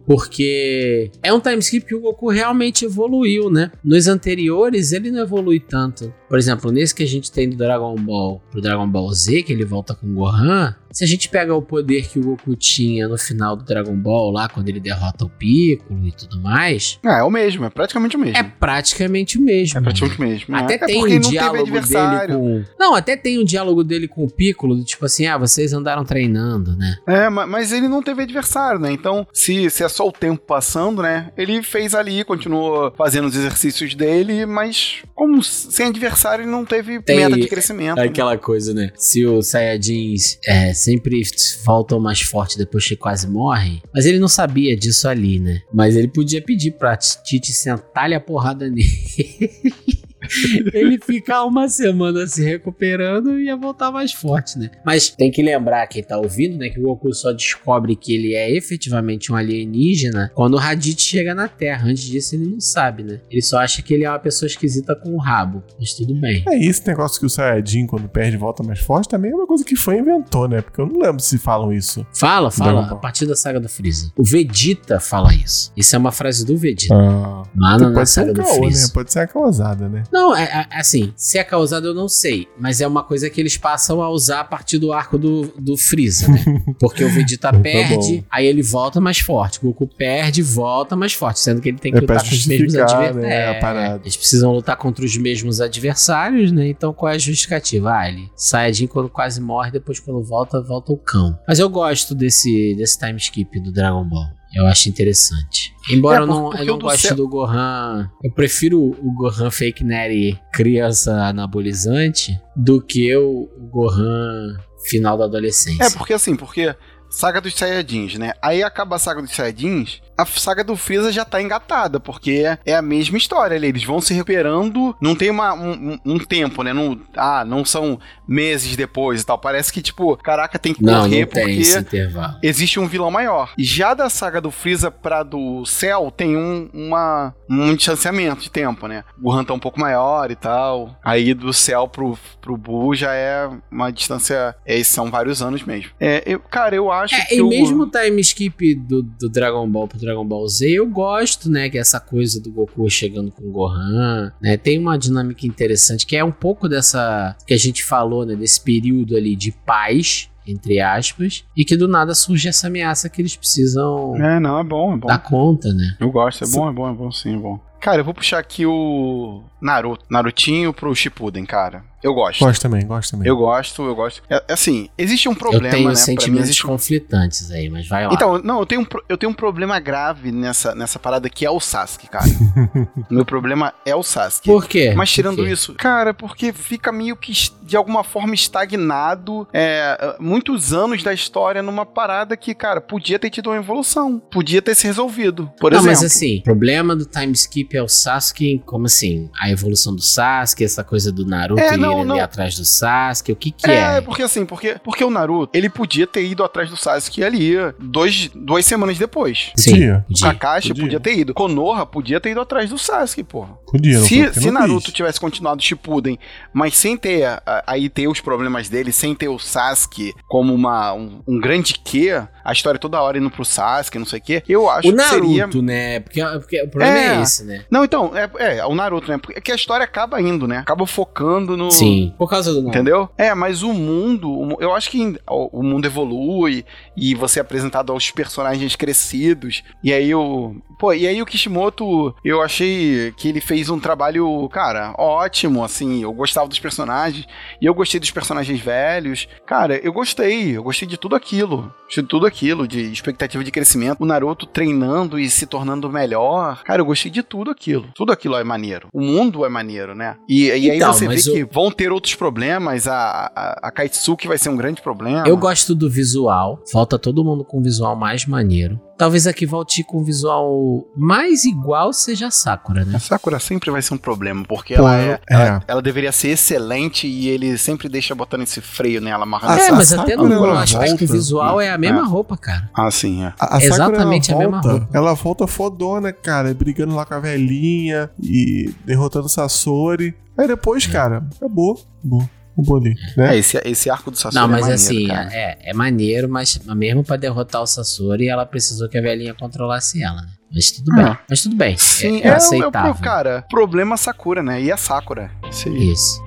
Porque é um time skip que o Goku realmente evoluiu, né? Nos anteriores ele não evolui tanto. Por exemplo, nesse que a gente tem do Dragon Ball pro Dragon Ball Z, que ele volta com o Gohan, se a gente pega o poder que o Goku tinha no final do Dragon Ball, lá quando ele derrota o Piccolo e tudo mais, É, é o mesmo, é praticamente o mesmo. é praticamente o mesmo. É praticamente o mesmo. Até é. Tem um diálogo dele com. Não, até tem um diálogo dele com o Piccolo, do tipo assim, ah, vocês andaram treinando, né? É, ma- mas ele não teve adversário, né? Então, se, se é só o tempo passando, né? Ele fez ali, continuou fazendo os exercícios dele, mas como sem adversário, ele não teve Tem- meta de crescimento. né? Aquela coisa, né? Se os Saiyajins é, sempre voltam mais forte depois que quase morrem. Mas ele não sabia disso ali, né? Mas ele podia pedir pra Tite sentar-lhe a porrada nele. ele ficar uma semana se recuperando e ia voltar mais forte, né? Mas tem que lembrar quem tá ouvindo, né? Que o Goku só descobre que ele é efetivamente um alienígena quando o Raditz chega na Terra. Antes disso, ele não sabe, né? Ele só acha que ele é uma pessoa esquisita com o rabo. Mas tudo bem. É esse negócio que o Saiyajin, quando perde, volta mais forte, também é uma coisa que foi inventou, né? Porque eu não lembro se falam isso. Fala, fala, a partir da saga do Freeza. O Vegeta fala isso. Isso é uma frase do Vegeta. Ah. Lá na, saga do né? Freeza. Pode ser a causada, né? Não, é, é, assim, se é causado eu não sei, mas é uma coisa que eles passam a usar a partir do arco do, do Freeza, né? Porque o Vegeta Tá perde, bom. aí ele volta mais forte. O Goku perde, volta mais forte, sendo que ele tem que É lutar com os mesmos adversários. né, parada. eles precisam lutar contra os mesmos adversários, né? Então qual é a justificativa? Ah, ele Saiyajin quando quase morre, depois quando volta, volta o cão. Mas eu gosto desse, desse time skip do Dragon Ball. Eu acho interessante. Embora É, eu não, eu não goste céu- do Gohan. Eu prefiro o Gohan Fake Neri criança anabolizante do que o Gohan final da adolescência. É, porque assim, porque saga dos Saiyajins, né? Aí acaba a saga dos Saiyajins, a saga do Freeza já tá engatada, porque é, é a mesma história ali. Eles vão se recuperando, não tem uma, um, um- um tempo, né? Não, ah, não são meses depois e tal. Parece que, tipo, caraca, tem que não, correr não tem porque esse intervalo. existe um vilão maior. E já da saga do Freeza pra do Cell tem um, uma, um distanciamento de tempo, né? O Gohan tá um pouco maior e tal. Aí do Cell pro, pro Buu já é uma distância. É, são vários anos mesmo. É, eu, cara, eu acho É, que. e o- mesmo o time skip do, do Dragon Ball pro Dragon Ball Z, eu gosto, né? Que é essa coisa do Goku chegando com o Gohan, né? Tem uma dinâmica interessante, que é um pouco dessa. que a gente falou, né? Desse período ali de paz, entre aspas, e que do nada surge essa ameaça que eles precisam É, não, é bom, é bom. dar conta, né? Eu gosto, é bom, é bom, é bom, sim, é bom. Cara, eu vou puxar aqui o Naruto, Narutinho pro Shippuden, cara. Eu gosto. Gosto também, gosto também. Eu gosto, eu gosto. É, assim, existe um problema, eu tenho né? Sentimentos existe conflitantes aí, mas vai lá. Então, não, eu tenho, um, eu tenho um problema grave nessa, nessa parada que é o Sasuke, cara. Meu problema é o Sasuke. Por quê? Mas tirando quê? isso, cara, porque fica meio que de alguma forma estagnado é, muitos anos da história numa parada que, cara, podia ter tido uma evolução. Podia ter se resolvido. Por não, exemplo. mas assim, o problema do time skip é o Sasuke, como assim? A evolução do Sasuke, essa coisa do Naruto É, e não, ele não. atrás do Sasuke, o que que É, é? porque assim, porque, porque o Naruto, ele podia ter ido atrás do Sasuke ali dois, duas semanas depois. Podia. O Kakashi Podia. podia ter ido. Konoha podia ter ido atrás do Sasuke, porra. Podia, Se, se Naruto quis. tivesse continuado Shippuden, mas sem ter a- aí ter os problemas dele, sem ter o Sasuke como uma, um, um grande Q, a história toda hora indo pro Sasuke, não sei o quê, eu acho O que Naruto, seria... né? Porque, porque o problema é, É. esse, né? Não, então, é, é, o Naruto, né? Porque é que a história acaba indo, né? Acaba focando no... Sim, por causa do Naruto. Entendeu? É, mas o mundo, eu acho que o, mundo evolui e você é apresentado aos personagens crescidos. E aí o. Pô, e aí o Kishimoto, eu achei que ele fez um trabalho, cara, ótimo, assim. Eu gostava dos personagens. E eu gostei dos personagens velhos. Cara, eu gostei. Eu gostei de tudo aquilo. Gostei de tudo aquilo, de expectativa de crescimento. O Naruto treinando e se tornando melhor. Cara, eu gostei de tudo aquilo. Tudo aquilo é maneiro. O mundo é maneiro, né? E, e aí Então, você vê mas que vão ter outros problemas. A, a, a Kaitsuki vai ser um grande problema. Eu gosto do visual. Falta todo mundo com um visual mais maneiro. Talvez aqui volte com um visual mais igual seja a Sakura, né? A Sakura sempre vai ser um problema, porque Pô, ela, é, é. Ela, ela deveria ser excelente e ele sempre deixa botando esse freio nela, amarrando. É, a mas até no, aspecto volta. visual é a mesma roupa, cara. Ah, sim, é. A, a Sakura, Exatamente a ela mesma volta, roupa. Ela volta fodona, cara, brigando lá com a velhinha e derrotando o Sasori. Aí depois, cara, acabou. acabou o Bolin, né? É, esse, esse arco do Sasori Não, é mas é maneiro, assim, cara. é, é maneiro, mas mesmo para derrotar o Sasori, ela precisou que a velhinha controlasse ela, né? Mas tudo bem. É. Mas tudo bem. Sim, é, é, é aceitável. É, cara, problema Sakura, né? E a Sakura. Sim. Isso.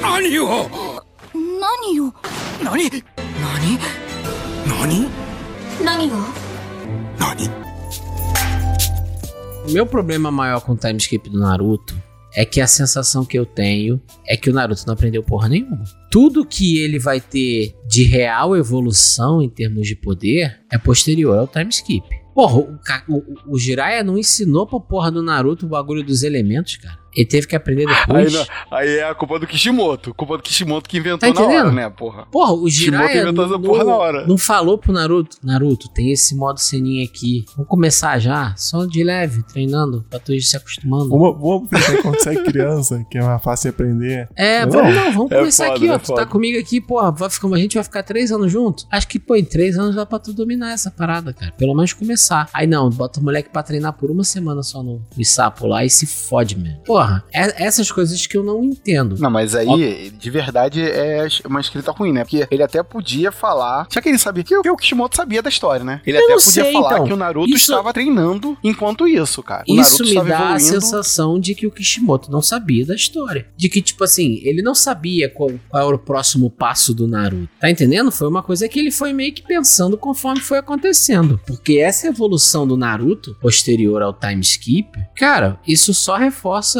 Nani o... Nani o... Nani? Nani? Nani? Nani o... Nani? Meu problema maior com o Timeskip do Naruto é que a sensação que eu tenho é que o Naruto não aprendeu porra nenhuma. Tudo que ele vai ter de real evolução em termos de poder é posterior ao time skip. Porra, o, o, o Jiraiya não ensinou pra porra do Naruto o bagulho dos elementos, cara. Ele teve que aprender Aí, depois. não- aí é a culpa do Kishimoto. Culpa do Kishimoto que inventou Tá na hora, né, porra? Porra, o Kishimoto Jiraiya inventou essa não, porra na hora. não falou pro Naruto, Naruto, tem esse modo ceninha aqui. Vamos começar já, só de leve, treinando, pra tu ir se acostumando. Vamos, vamos aproveitar quando você é criança, que é mais fácil de aprender. É, Não, vamos não, vamos é começar foda, aqui, ó. é tu tá comigo aqui, porra, vai ficar, a gente vai ficar três anos junto. Acho que, pô, em três anos dá pra tu dominar essa parada, cara. Pelo menos começar. Aí não, bota o moleque pra treinar por uma semana só no, no sapo lá e se fode mesmo. Porra, é- essas coisas que eu não entendo. Não, mas aí, de verdade, é uma escrita ruim, né? Porque ele até podia falar. Já que ele sabia que o, que o Kishimoto sabia da história, né? Ele Eu até podia sei, falar então. que o Naruto Isso- estava treinando enquanto isso, cara. O Isso Naruto me dá a evoluindo. sensação de que o Kishimoto não sabia da história. De que, tipo assim, ele não sabia qual, qual era o próximo passo do Naruto. Tá entendendo? Foi uma coisa que ele foi meio que pensando conforme foi acontecendo. Porque essa evolução do Naruto, posterior ao time skip, cara, isso só reforça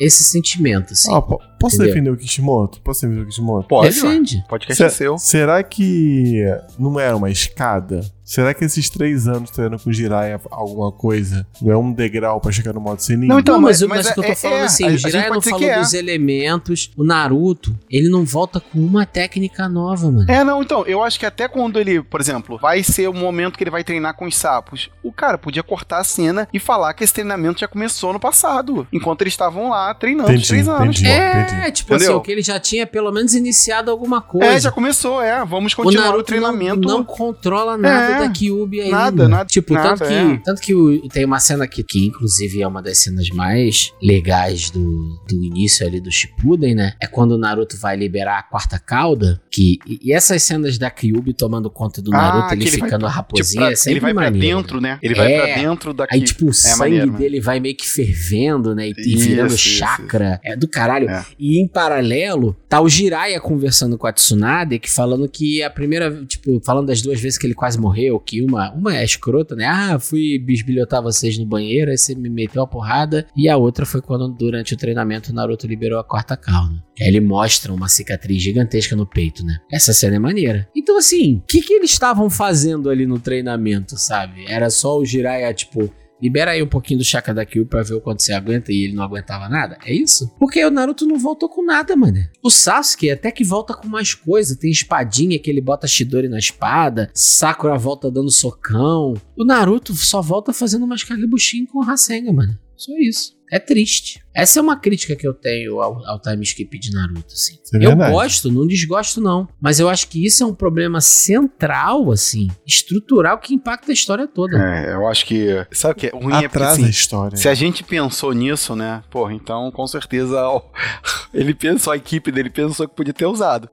esse sentimento, assim. Po- posso Entendeu? defender o Kishimoto? Posso defender o Kishimoto? Pode. Defende. Podcast é Se- seu. Será que não era uma escada? Será que esses três anos treinando com o Jiraiya alguma coisa não é um degrau pra chegar no modo Senin? Não, então, não, mas, mas- o- mas mas o que eu é- tô falando é, assim, a o Jiraiya não falou que é. dos elementos. O Naruto, ele não volta com uma técnica nova, mano. É, não, então, eu acho que até quando ele, por exemplo, vai ser o momento que ele vai treinar com os sapos, o cara podia cortar a cena e falar que esse treinamento já começou no passado, enquanto eles estavam lá treinando Entendi, os três anos. entendi. É, entendi. tipo assim, Entendeu? o que ele já tinha pelo menos iniciado alguma coisa. É, já começou, é. Vamos o continuar o, Naruto treinamento. Não, não controla nada É, da Kyuubi ainda. nada, nada, Tipo, tanto nada, que, é. tanto que o- tem uma cena aqui, que inclusive é uma das cenas mais legais do, do início ali do Shippuden, né? É quando o Naruto vai liberar a quarta cauda, que... E, e essas cenas da Kyuubi tomando conta do Naruto, Ah, ele, ele vai ficando a Tipo, raposinha, pra- é sempre ele vai pra maneiro, dentro, né? né? Ele vai É. pra dentro daqui. Aí, tipo, o sangue maneiro, né? dele vai meio que fervendo, né? E, Isso, virando isso, chakra. É do caralho. É. E em paralelo, tá o Jiraiya conversando com a Tsunade, que falando que a primeira, tipo, falando das duas vezes que ele quase morreu, que uma, uma é escrota, né? Ah, fui bisbilhotar vocês no banheiro, aí você me meteu a porrada. E a outra foi quando, durante o treinamento, o Naruto liberou a quarta calma. Aí ele mostra uma cicatriz gigantesca no peito, né? Essa cena é maneira. Então, assim, o que, que eles estavam fazendo ali no treinamento, sabe? Era só o Jiraiya, tipo, Libera aí um pouquinho do chakra da Kyuubi pra ver o quanto você aguenta e ele não aguentava nada? É isso? Porque o Naruto não voltou com nada, mano. O Sasuke até que volta com mais coisa. Tem espadinha que ele bota Shidori na espada. Sakura volta dando socão. O Naruto só volta fazendo umas Kagebushin com o Rasengan, mano. Só isso. É triste. Essa é uma crítica que eu tenho ao, ao time skip de Naruto, assim. É eu gosto, não desgosto, não. Mas eu acho que isso é um problema central, assim, estrutural, que impacta a história toda. É, eu acho que. Sabe o que é ruim? é porque, Atrasa assim, a história. Se a gente pensou nisso, né? Porra, então com certeza ó, ele pensou, a equipe dele pensou que podia ter usado.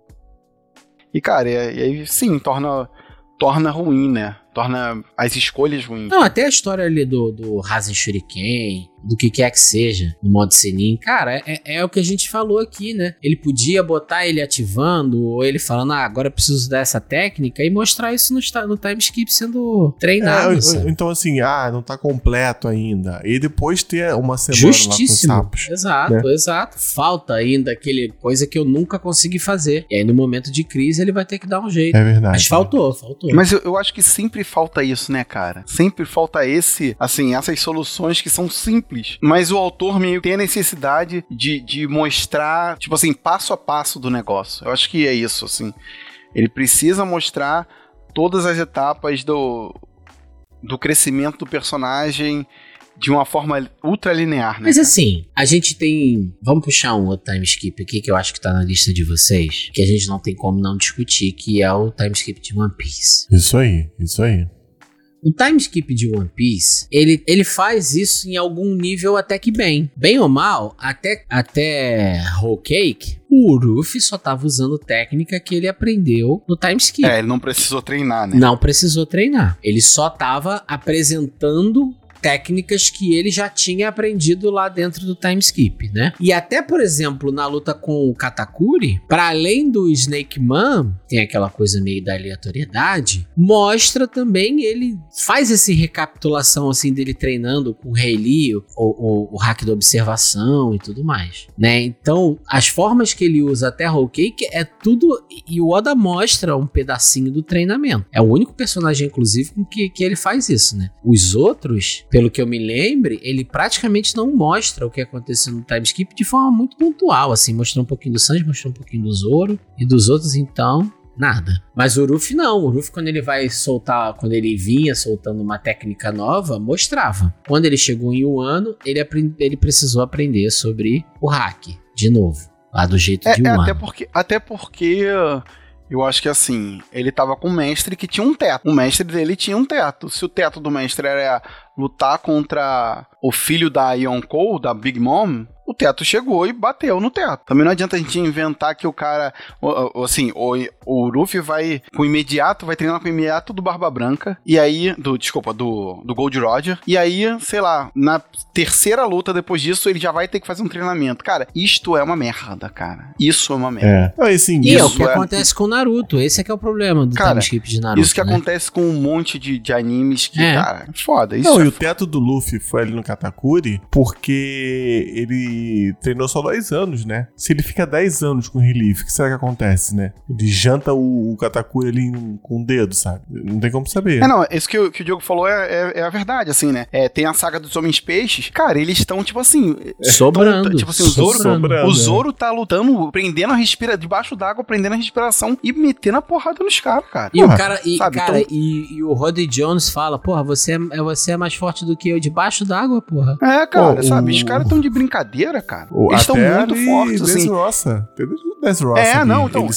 E cara, e, e aí sim, torna, torna ruim, né? Torna as escolhas ruins. Não, até a história ali do, do Rasen Shuriken, do que quer que seja, no modo Senin, cara, é, é o que a gente falou aqui, né? Ele podia botar ele ativando, ou ele falando, ah, agora eu preciso dessa técnica, e mostrar isso no, no time skip sendo treinado, É, sabe? então, assim, ah, não tá completo ainda. E depois ter uma semana Justíssimo. lá com sapos. Exato, né? exato. Falta ainda aquele coisa que eu nunca consegui fazer. E aí, no momento de crise, ele vai ter que dar um jeito. É verdade. Mas faltou, faltou. Mas eu, eu acho que sempre falta isso, né, cara? Sempre falta esse, assim, essas soluções que são simples. Mas o autor meio que tem a necessidade de, de mostrar, tipo assim, passo a passo do negócio. Eu acho que é isso, assim. Ele precisa mostrar todas as etapas do, do crescimento do personagem de uma forma ultra linear, né? Mas assim, a gente tem. Vamos puxar um outro time skip aqui que eu acho que tá na lista de vocês, que a gente não tem como não discutir, que é o time skip de One Piece. Isso aí, isso aí. O time skip de One Piece, ele, ele faz isso em algum nível até que bem. Bem ou mal, até, até Whole Cake, o Ruffy só tava usando técnica que ele aprendeu no time skip. É, ele não precisou treinar, né? Não precisou treinar. Ele só tava apresentando técnicas que ele já tinha aprendido lá dentro do time skip, né? E até, por exemplo, na luta com o Katakuri, para além do Snake Man, tem aquela coisa meio da aleatoriedade, mostra também ele faz essa recapitulação assim dele treinando com o Rei Lee, o, o, o hack da observação e tudo mais, né? Então, as formas que ele usa até Whole Cake é tudo e o Oda mostra um pedacinho do treinamento. É o único personagem inclusive com que, que ele faz isso, né? Os outros pelo que eu me lembre, ele praticamente não mostra o que aconteceu no time skip de forma muito pontual, assim, mostrou um pouquinho do Sanji, mostrou um pouquinho do Zoro e dos outros então nada. Mas o Ruff não, o Ruff quando ele vai soltar, quando ele vinha soltando uma técnica nova, mostrava. Quando ele chegou em um ano, ele, ele precisou aprender sobre o hack, de novo, lá do jeito é, de um é, ano. Até porque, até porque eu acho que assim, ele tava com um mestre que tinha um teto. O mestre dele tinha um teto. Se o teto do mestre era lutar contra o filho da Yonkou, da Big Mom, o teto chegou e bateu no teto. Também não adianta a gente inventar que o cara, assim, o, o Luffy vai com imediato, vai treinar com imediato do Barba Branca, e aí, do, desculpa, do, do Gold Roger, e aí, sei lá, na terceira luta depois disso, ele já vai ter que fazer um treinamento. Cara, isto é uma merda, cara. Isso é uma merda. É. Assim, e é o que é... acontece com o Naruto, esse é que é o problema do cara, time skip de Naruto. Isso que né? acontece com um monte de, de animes que, é. cara, foda. Isso não, é e o teto do Luffy foi ali no Katakuri porque ele treinou só dois anos, né? Se ele fica 10 anos com relief, o que será que acontece, né? Ele janta o, o Katakuri ali com o dedo, sabe? Não tem como saber. É, não, isso que o, que o Diogo falou é, é, é, a verdade, assim, né? É, tem a saga dos Homens Peixes, cara, eles estão, tipo assim... Sobrando. Tão, tipo assim, o Zoro, sobrando, o é. Zoro tá lutando, prendendo a respiração, debaixo d'água, prendendo a respiração e metendo a porrada nos caras, cara. E porra, o cara, e, sabe, cara, então... e, e, o Roddy Jones fala, porra, você é, você é mais forte do que eu debaixo d'água, porra. É, cara, Pô, sabe? O... Os caras estão de brincadeira, cara. O, eles estão muito fortes, assim. Roça. É, não, então.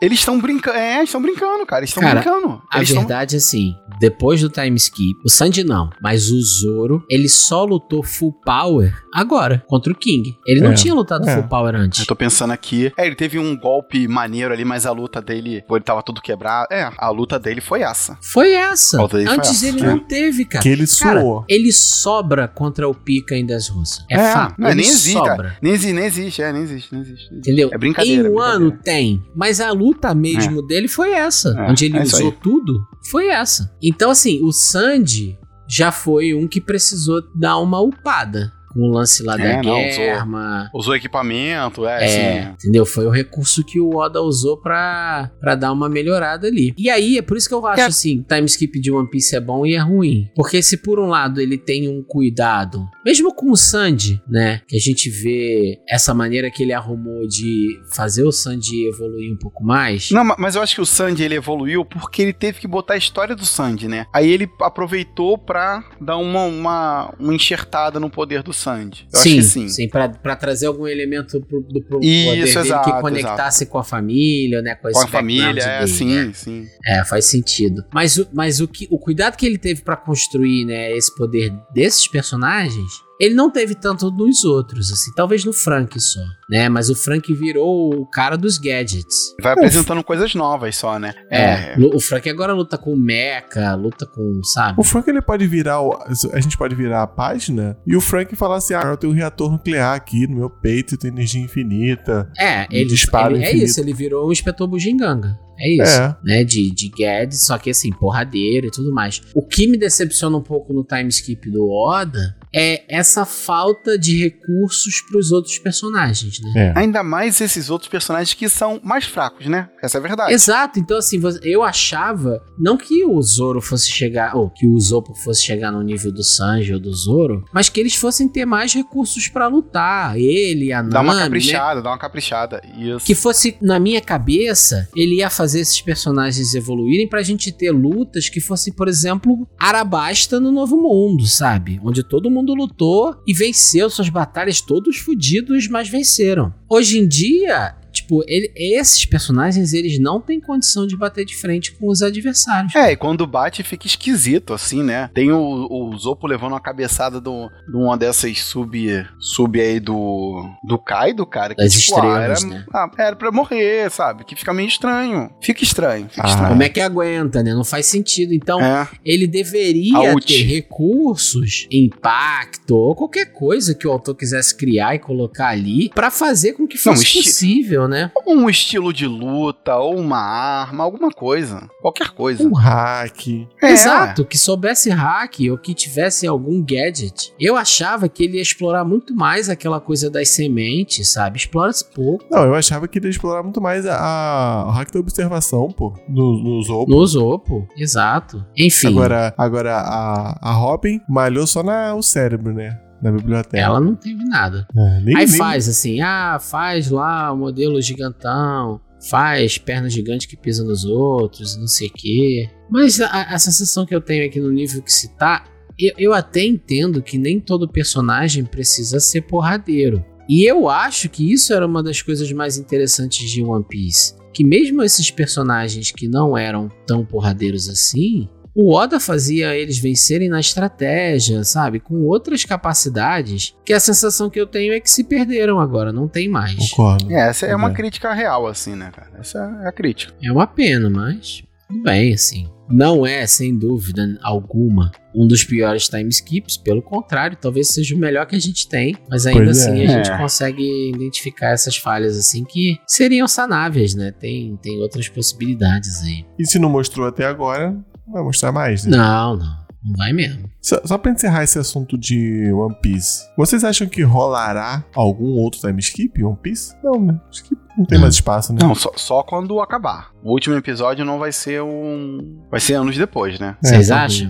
Eles estão brincando. É, estão brincando, cara. Eles estão brincando. A eles verdade tão... é assim: depois do time skip, o Sandy não, mas o Zoro, ele só lutou full power agora, contra o King. Ele não é, tinha lutado é. full power antes. Eu tô pensando aqui. É, ele teve um golpe maneiro ali, mas a luta dele, ele tava tudo quebrado. É, a luta dele foi essa. Foi essa. Antes foi ele essa. não teve, cara. Que ele cara, suou. Ele sobra contra o Pica em das russas. É, é fato. Não, ele nem existe, sobra. Nem existe, nem existe, é, nem existe, nem existe. Entendeu? É brincadeira. Em um é ano tem, mas a luta mesmo é. dele foi essa. É, onde ele é usou tudo, foi essa. Então, assim, o Sandy já foi um que precisou dar uma upada com o lance lá é, da não, guerra. Usou, usou, equipamento, é, é assim. Entendeu? Foi o recurso que o Oda usou pra, pra dar uma melhorada ali. E aí, é por isso que eu acho é. assim: time skip de One Piece é bom e é ruim. Porque se por um lado ele tem um cuidado, mesmo com o Sandy, né? Que a gente vê essa maneira que ele arrumou de fazer o Sandy evoluir um pouco mais. Não, mas eu acho que o Sandy ele evoluiu porque ele teve que botar a história do Sandy, né? Aí ele aproveitou pra dar uma, uma, uma enxertada no poder do Sandy. Eu sim, sim. Sim, pra, pra trazer algum elemento pro, do pro Isso, poder dele exato, que conectasse exato. com a família, né? Com, com a família, é, dele, sim, né? sim. É, faz sentido. Mas, o, mas o, que, o cuidado que ele teve para construir, né, esse poder desses personagens ele não teve tanto nos outros, assim, talvez no Frank só, né? Mas o Frank virou o cara dos gadgets. Vai apresentando coisas novas só, né? É, é, o Frank agora luta com o Mecha, luta com, sabe? O Frank ele pode virar, o, a gente pode virar a página e o Frank falar assim: ah, eu tenho um reator nuclear aqui no meu peito, tem energia infinita. É, ele, dispara ele, é isso, ele virou um inspetor bugiganga. É isso, é. né? De, de Guedes, só que assim, porradeiro e tudo mais. O que me decepciona um pouco no time skip do Oda é essa falta de recursos para os outros personagens, né? É. Ainda mais esses outros personagens que são mais fracos, né? Essa é a verdade. Exato. Então, assim, eu achava não que o Zoro fosse chegar, ou que o Usopp fosse chegar no nível do Sanji ou do Zoro, mas que eles fossem ter mais recursos para lutar. Ele, a Nami, Dá uma né? caprichada, né? dá uma caprichada. Isso. Que fosse, na minha cabeça, ele ia fazer esses personagens evoluírem pra gente ter lutas que fossem, por exemplo, Arabasta no Novo Mundo, sabe? Onde todo mundo mundo lutou e venceu suas batalhas todos fodidos, mas venceram. Hoje em dia, tipo, ele- esses personagens, eles não têm condição de bater de frente com os adversários. É, e quando bate fica esquisito, assim, né? Tem o, o Zopo levando uma cabeçada do- de uma dessas sub, sub aí do, do Kaido, cara. Que, Das tipo, ah, era, estrelas, né? ah, era pra morrer, sabe? Que fica meio estranho. Fica estranho, fica Ah. estranho. Como é que aguenta, né? Não faz sentido. Então, É. ele deveria ter recursos, impacto ou qualquer coisa que o autor quisesse criar e colocar ali pra fazer com que Não, fosse esti- possível, né? Um estilo de luta, ou uma arma, alguma coisa. Qualquer coisa. Um hack. É. Exato, que soubesse hack ou que tivesse algum gadget. Eu achava que ele ia explorar muito mais aquela coisa das sementes, sabe? Explora-se pouco. Não, eu achava que ele ia explorar muito mais a, a- o hack da observação, pô. No, no Zopo. No Zopo, exato. Enfim, Agora, agora a, a Robin malhou só na, o cérebro, né? Na biblioteca. ela não teve nada. É, nem, Aí nem- faz assim, ah, faz lá o modelo gigantão, faz perna gigante que pisa nos outros, não sei o quê. Mas a, a sensação que eu tenho aqui no nível que se tá, eu, eu até entendo que nem todo personagem precisa ser porradeiro. E eu acho que isso era uma das coisas mais interessantes de One Piece. Que mesmo esses personagens que não eram tão porradeiros assim, o Oda fazia eles vencerem na estratégia, sabe? Com outras capacidades, que a sensação que eu tenho é que se perderam agora, não tem mais. Concordo. É, essa é uma É. crítica real, assim, né, cara? Essa é a crítica. É uma pena, mas tudo bem, assim. Não é, sem dúvida alguma, um dos piores time skips. Pelo contrário, talvez seja o melhor que a gente tem. Mas ainda Pois é. assim a gente É. consegue identificar essas falhas assim que seriam sanáveis, né? Tem, tem outras possibilidades aí. E se não mostrou até agora, vai mostrar mais, né? Não, não. Não vai mesmo. Só, só pra encerrar esse assunto de One Piece, vocês acham que rolará algum outro time skip One Piece? Não, né? Acho que não tem Não. mais espaço, né? Não, só, só quando acabar. O último episódio não vai ser um. Vai ser anos depois, né? É, Vocês acham?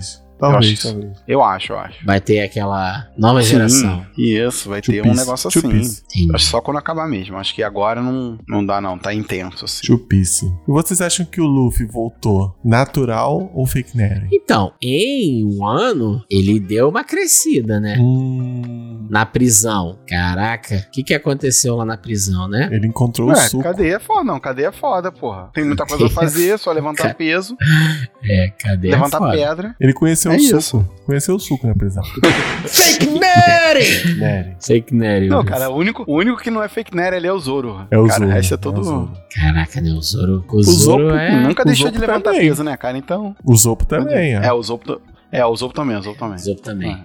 Talvez, Eu acho. talvez. Eu acho, eu acho. Vai ter aquela nova Sim, geração. Isso, vai ter um negócio assim. Acho só quando acabar mesmo. Acho que agora não, não dá, não. Tá intenso, assim. Chupice. E vocês acham que o Luffy voltou natural ou fake Neri? Então, em um ano, ele deu uma crescida, né? Hum, Na prisão. Caraca, o que, que aconteceu lá na prisão, né? ele encontrou o Ué, suco. cadeia é foda, não. Cadeia é foda, porra. Tem muita coisa pra fazer, só levantar Ca- peso, É, cadê a levantar foda? pedra. Ele conheceu É o isso. suco. Conheceu o suco na prisão. Fake Neri! Neri. Fake Nery. Não, cara, o único, o único que não é fake Neri ali é o Zoro. É o cara, Zoro. o resto é é tudo. o Zoro. Caraca, né? O Zoro. O, O Zoro Zoro é. Nunca o deixou de Zoro levantar também. peso, né, cara? Então. O Zopo também, ó. É, o Zopo. É, o Zopo também, o Zopo também. O Zoro também.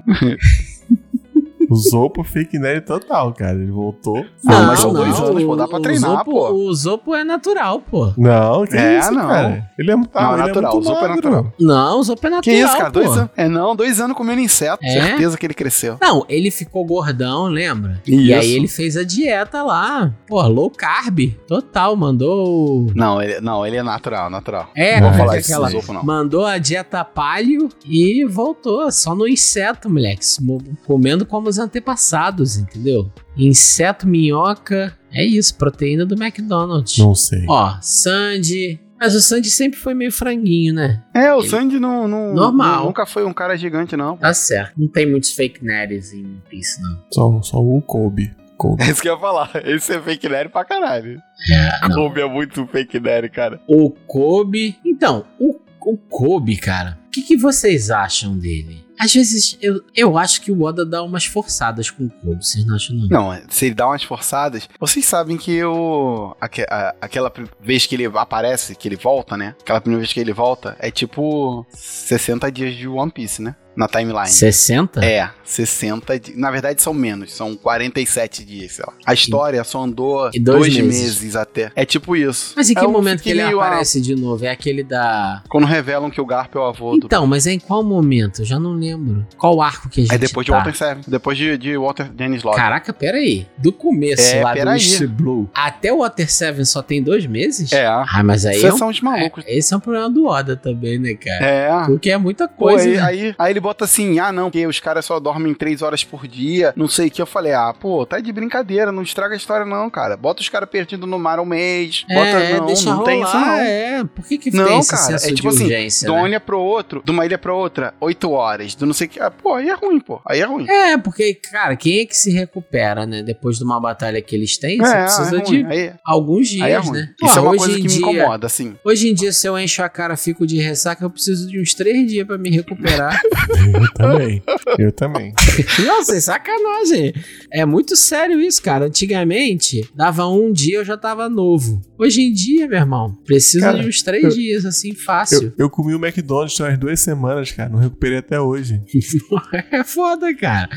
O Zopo fake Neri total, cara. Ele voltou. Ah, mas são dois anos, pô, dá pra o treinar, Zopo, pô. O Zopo é natural, pô. Não, que É, isso, não. cara. Ele é, tá, Não, é ele natural, é muito o Zopo é magro. natural. Não, o Zopo é natural. Que isso, cara? pô. Dois anos. É, não, dois anos comendo inseto. É? Certeza que ele cresceu. Não, ele ficou gordão, lembra? E Isso. aí ele fez a dieta lá. Pô, low carb. Total, mandou. Não, ele, não, ele é natural, natural. É, Não vou falar isso aquela. Zopo, não. Mandou a dieta palio e voltou. Só no inseto, moleque. mo- Comendo como os antepassados, entendeu? Inseto, minhoca. É isso, proteína do McDonald's. Não sei. Ó, Sandy. Mas o Sandy sempre foi meio franguinho, né? É, o Ele- Sandy não, não- Normal. não- nunca foi um cara gigante, não. Tá certo. Não tem muitos fake nerds em Piece, não. Só, só o Kobe. Kobe. É isso que eu ia falar. Esse é fake nerd pra caralho. É, não. Kobe é muito fake nerd, cara. O Kobe. Então, o, o Kobe, cara, o que, que vocês acham dele? Às vezes eu, eu acho que o Oda dá umas forçadas com o Kobe, vocês não acham, não? Não, se ele dá umas forçadas. Vocês sabem que eu. aque- a- aquela vez que ele aparece, que ele volta, né? Aquela primeira vez que ele volta, é tipo 60 dias de One Piece, né? Na timeline. 60? É, 60 dias. Na verdade, são menos, são 47 dias, sei lá. A história só andou E dois dois, meses. meses. até. É tipo isso. Mas em que É momento que ele ah, aparece de novo? É aquele da. Quando revelam que o Garp é o avô do. Então, mas é em qual momento? Eu já não lembro. Qual arco que a gente É depois de tá? Walter Seven. Depois de, de Walter Dennis Lodge. Caraca, pera aí. Do começo É, lá do. East Blue até o Water 7 só tem dois meses? É. Ah, mas aí é Vocês um, são os malucos. é, esse é um problema do Oda também, né, cara? É. Porque é muita Pô, coisa, aí, né? aí, aí ele ele bota assim, ah, não, porque os caras só dormem três horas por dia, não sei o que. Eu falei, ah, pô, tá de brincadeira, não estraga a história não, cara. Bota os caras perdidos no mar um mês. Bota, é, não, deixa não rolar, tem isso não. é. Por que que Não, cara, é tipo de assim, urgência, de uma né? ilha pro outro, de uma ilha pra outra, oito horas, do não sei o que. Ah, pô, aí é ruim, pô. Aí é ruim. É, porque, cara, quem é que se recupera, né? Depois de uma batalha que eles têm, você é, precisa é de ruim. Aí, alguns dias, aí é né? Isso Pô, é uma coisa que me dia- incomoda, assim. Hoje em dia, se eu encho a cara, fico de ressaca, eu preciso de uns três dias pra me recuperar. Eu também. Eu também. Nossa, é sacanagem. É muito sério isso, cara. Antigamente, dava um dia eu já tava novo. Hoje em dia, meu irmão, preciso Cara, de uns três eu- dias, assim, fácil. Eu, eu comi o McDonald's umas duas semanas, cara. Não recuperei até hoje. É foda, cara.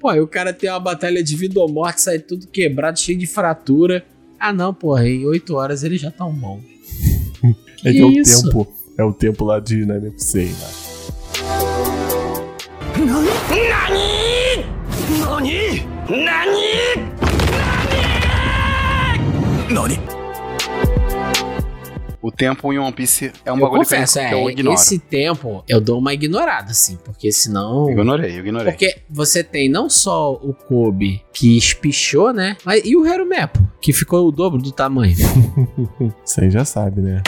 Pô, aí o cara tem uma batalha de vida ou morte, sai tudo quebrado, cheio de fratura. Ah, não, porra, em oito horas ele já tá um bom. É Que que é o isso? tempo. É o tempo lá de NFC lá. O tempo em One Piece é um eu bagulho confesso, que, eu- é, que eu ignoro. esse tempo eu dou uma ignorada, assim, porque senão... Eu ignorei, eu ignorei. Porque você tem não só o Kobe que espichou, né? Mas e o Herumepo, que ficou o dobro do tamanho. Isso aí já sabe, né?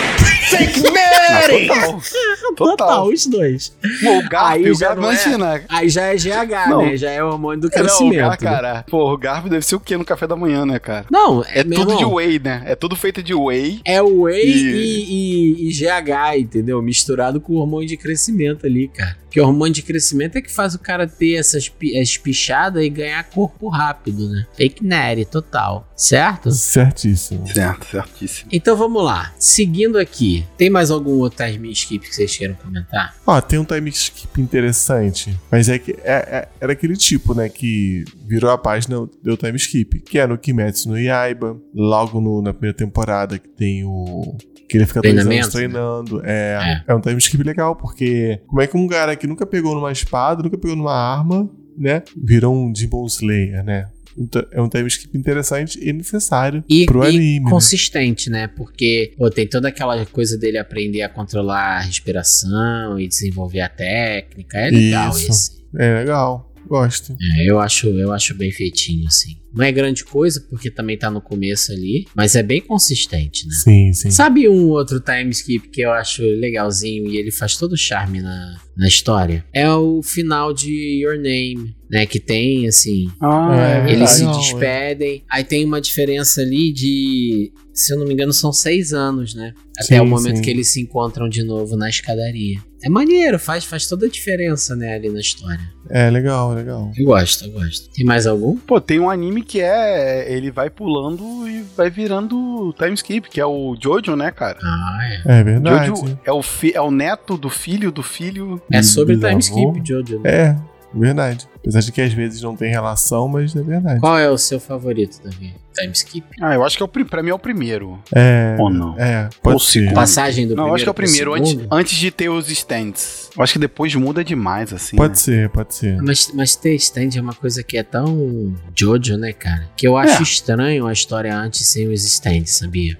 Mas Total. Total. os dois. Pô, o Garp, Aí o já Garp, não é- imagina. Aí já é GH, Não. né? Já é o hormônio do É, Não, crescimento. Gar, né? cara. Pô, o Garp deve ser o quê no café da manhã, né, cara? Não, É meu tudo de irmão, whey, né? É tudo feito de whey. É whey E- e... E, e GH, entendeu? Misturado com o hormônio de crescimento ali, cara. Porque o hormônio de crescimento é que faz o cara ter essas pi- as pichadas e ganhar corpo rápido, né? Fake nerd, total. Certo? Certíssimo. Certo, certíssimo. Então vamos lá. Seguindo aqui, tem mais algum outro time skip que vocês queiram comentar? Ó, tem um time skip interessante, mas é que é, é- era aquele tipo, né, que virou a página deu time skip, que é no Kimetsu no Yaiba, logo no- na primeira temporada que tem o que ele fica dois anos né? treinando. É, é. um time skip legal, porque como é que um cara que nunca pegou numa espada, nunca pegou numa arma, né, virou um Demon Slayer, né? Então, É um time skip interessante e necessário E, pro e anime. né? consistente, né? Porque pô, tem toda aquela coisa dele aprender a controlar a respiração e desenvolver a técnica. É legal Isso. esse. É legal, gosto. É, eu acho, eu acho bem feitinho, assim. Não é grande coisa, porque também tá no começo ali, mas é bem consistente, né? Sim, sim. Sabe um outro time skip que eu acho legalzinho e ele faz todo o charme na, na história? É o final de Your Name, né? Que tem, assim, Ah, É, é, eles se é. despedem. Aí tem uma diferença ali de, se eu não me engano, são seis anos, né? Até Sim, o momento sim. que eles se encontram de novo na escadaria. É maneiro, faz, faz toda a diferença, né, ali na história. É legal, legal. Eu gosto, eu gosto. Tem mais algum? Pô, tem um anime que é. Ele vai pulando e vai virando time skip, que é o Jojo, né, cara? Ah, é. É verdade. Jojo é o, fi- é o neto do filho do filho. É sobre time skip, Jojo. né? É, verdade. Apesar de que às vezes não tem relação, mas é verdade. Qual é o seu favorito, Davi? Time skip? Ah, eu acho que é o, pri- pra mim é o primeiro. É. Ou não? É, Ou pode ser. segundo. Passagem do não, eu primeiro acho que é o primeiro, antes, antes de ter os stands. Eu acho que depois muda demais, assim. Pode né? ser, pode ser. Mas, mas ter stand é uma coisa que é tão Jojo, né, cara? Que eu acho É. estranho a história antes sem os stands, sabia?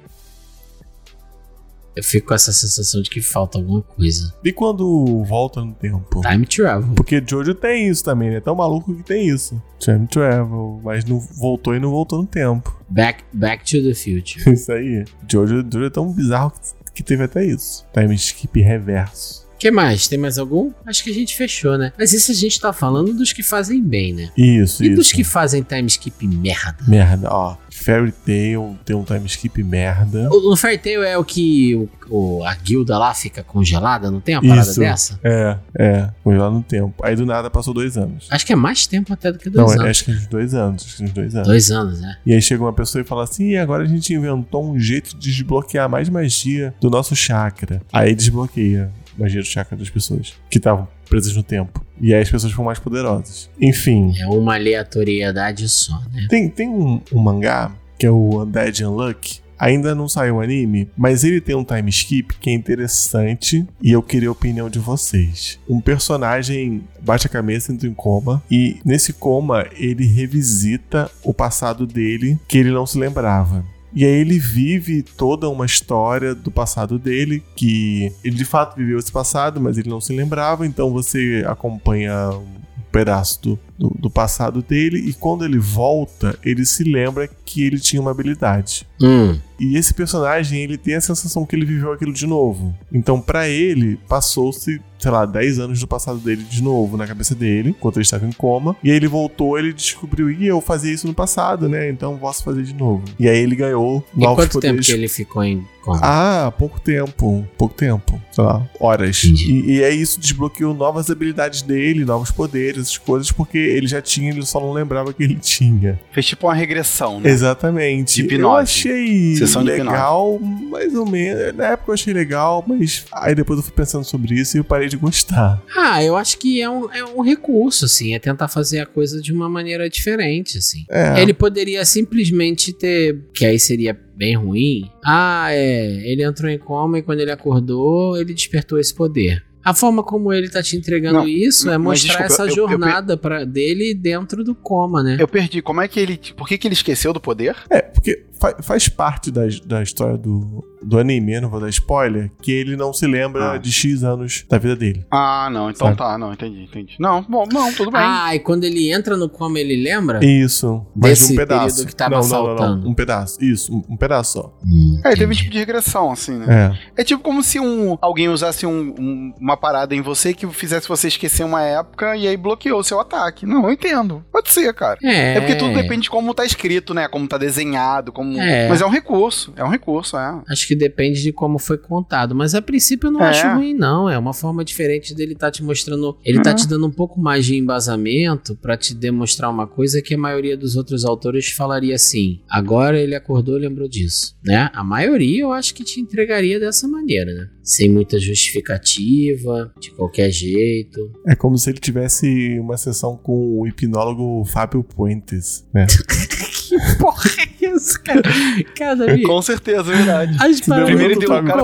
Eu fico com essa sensação de que falta alguma coisa. E quando volta no tempo? Time travel. Porque Jojo tem isso também, né? Tão maluco que tem isso. Time travel, mas não voltou e não voltou no tempo. Back, back to the future. Isso aí. Jojo, Jojo é tão bizarro que- teve até isso. Time skip reverso. O que mais? Tem mais algum? Acho que a gente fechou, né? Mas isso a gente tá falando dos que fazem bem, né? Isso, E isso. dos que fazem time skip merda? Merda, ó. Fairy Tail tem um time skip merda. O, o Fairy Tail é o que o, o- a guilda lá fica congelada, não tem uma parada Isso. dessa? É, é. Lá no tempo. Aí do nada passou dois anos. Acho que é mais tempo até do que dois não, anos. acho que uns dois anos. Acho que uns dois anos. Dois anos, né? E aí chega uma pessoa e fala assim: e agora a gente inventou um jeito de desbloquear mais magia do nosso chakra. Aí desbloqueia a magia do chakra das pessoas que estavam presas no tempo. E aí as pessoas ficam mais poderosas. Enfim, É uma aleatoriedade só, né? tem, tem um, um mangá que é o Undead Unluck. Ainda não saiu o anime, mas ele tem um time skip que é interessante e eu queria a opinião de vocês. Um personagem bate a cabeça, entra em coma e nesse coma ele revisita o passado dele que ele não se lembrava. E aí ele vive toda uma história do passado dele, que ele de fato viveu esse passado, mas ele não se lembrava, então você acompanha um pedaço do, do, do passado dele, e quando ele volta, ele se lembra que ele tinha uma habilidade. Hum. E esse personagem, ele tem a sensação que ele viveu aquilo de novo. Então, pra ele, passou-se, sei lá, 10 anos do passado dele de novo na cabeça dele, enquanto ele estava em coma. E aí ele voltou, ele descobriu, e eu fazia isso no passado, né? Então posso fazer de novo. E aí ele ganhou E novos quanto tempo poderes. que ele ficou em coma? Ah, pouco tempo. Pouco tempo. Sei lá, horas. E, e é isso, desbloqueou novas habilidades dele, novos poderes, essas coisas, porque ele já tinha, ele só não lembrava que ele tinha. Fez tipo uma regressão, né? Exatamente. De Eu hipnose. achei Sessão de legal, mais ou menos. Na época eu achei legal, mas aí depois eu fui pensando sobre isso e eu parei de gostar. Ah, eu acho que é um, é um recurso, assim, é tentar fazer a coisa de uma maneira diferente, assim. É. Ele poderia simplesmente ter, que aí seria bem ruim. Ah, é, ele entrou em coma e quando ele acordou, ele despertou esse poder. A forma como ele tá te entregando Não, isso é mostrar desculpa, essa eu- eu- eu jornada pra, dele dentro do coma, né? Eu perdi. Como é que ele. Por que, que ele esqueceu do poder? É, porque fa- faz parte da, da história do, do anime, não vou dar spoiler, que ele não se lembra Ah. de X anos da vida dele. Ah, não. Então Sabe? tá, não, entendi, entendi. Não, bom, não, tudo bem. Ah, e quando ele entra no coma, ele lembra? Isso, mas Desse um pedaço. período que tava não, não, não, faltando. não, um pedaço. Isso, um, um pedaço só. Hum, É, teve um tipo de regressão, assim, né? É. É tipo como se um, alguém usasse um- um- uma parada em você que fizesse você esquecer uma época e aí bloqueou o seu ataque. Não, eu entendo. Pode ser, cara. É, É porque tudo depende de como tá escrito, né? Como tá desenhado, como. É. Mas é um recurso. É um recurso, é. Acho que depende de como foi contado. Mas a princípio eu não É. acho ruim, não. É uma forma diferente dele tá te mostrando. Ele tá Uhum. te dando um pouco mais de embasamento pra te demonstrar uma coisa que a maioria dos outros autores falaria assim. Agora ele acordou e lembrou disso. Né? A maioria eu acho que te entregaria dessa maneira, né? Sem muita justificativa, de qualquer jeito. É como se ele tivesse uma sessão com o hipnólogo Fábio Puentes, né? Porra, é isso, cara? Cara, Com certeza, é verdade. as Primeiro do deu um cara.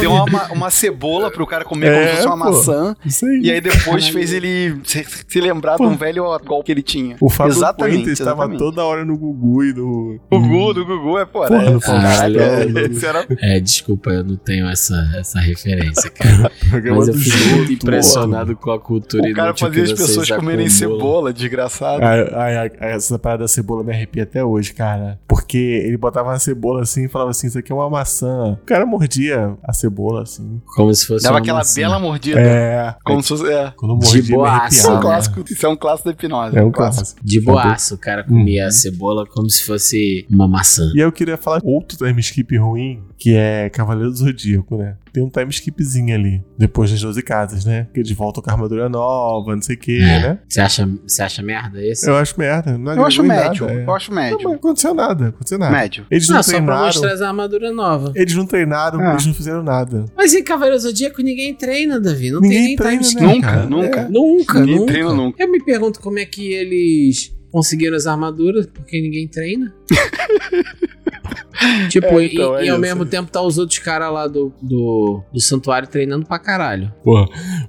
Deu uma, uma cebola pro cara comer como É, se fosse uma pô. maçã. Isso aí. E aí depois Caralho. fez ele se, se lembrar de um velho golpe que ele tinha. o Fábio exatamente, estava exatamente. toda hora no Gugu e no. Gugu, do Gugu, é, pô, Porra, é, no Caralho. É, É, desculpa, eu não tenho essa, essa referência, cara. Mas eu fico Jô, muito impressionado com a cultura O cara fazia as pessoas comerem cebola, desgraçado. Ai, ai, ai, essa parada da cebola me arrepia até hoje, cara. Porque ele botava uma cebola assim e falava assim: Isso aqui é uma maçã. O cara mordia a cebola assim. Como se fosse Dava uma aquela maçã. bela mordida. É. Como se fosse. É. Quando De mordia, me boaça. Isso é um clássico. Isso é um clássico da hipnose. É um clássico. De boaço, o cara comia Uhum. a cebola como se fosse uma maçã. E eu queria falar outro time skip ruim, que é Cavaleiro do Zodíaco, né? Tem um time skipzinho ali, depois das 12 casas, né? Que eles voltam com a armadura nova, não sei o que, É. né? Você acha, você acha merda esse? Eu acho merda. Não Eu acho médio. nada, é. Eu acho Não, médio. não aconteceu nada, não aconteceu nada. Médio. Eles não, Não, só pra treinaram. mostrar as armaduras novas. Eles não treinaram, É. eles não fizeram nada. Mas em Cavaleiro Zodíaco ninguém treina, Davi. Não Ninguém tem nem treina, time né, skip. Nunca, cara? nunca. É. Nunca, Ninguém nunca. treina nunca. Eu me pergunto como é que eles conseguiram as armaduras, porque ninguém treina. tipo, É, então, e, é e ao isso. mesmo tempo tá os outros caras lá do, do, do santuário treinando pra caralho. Porra,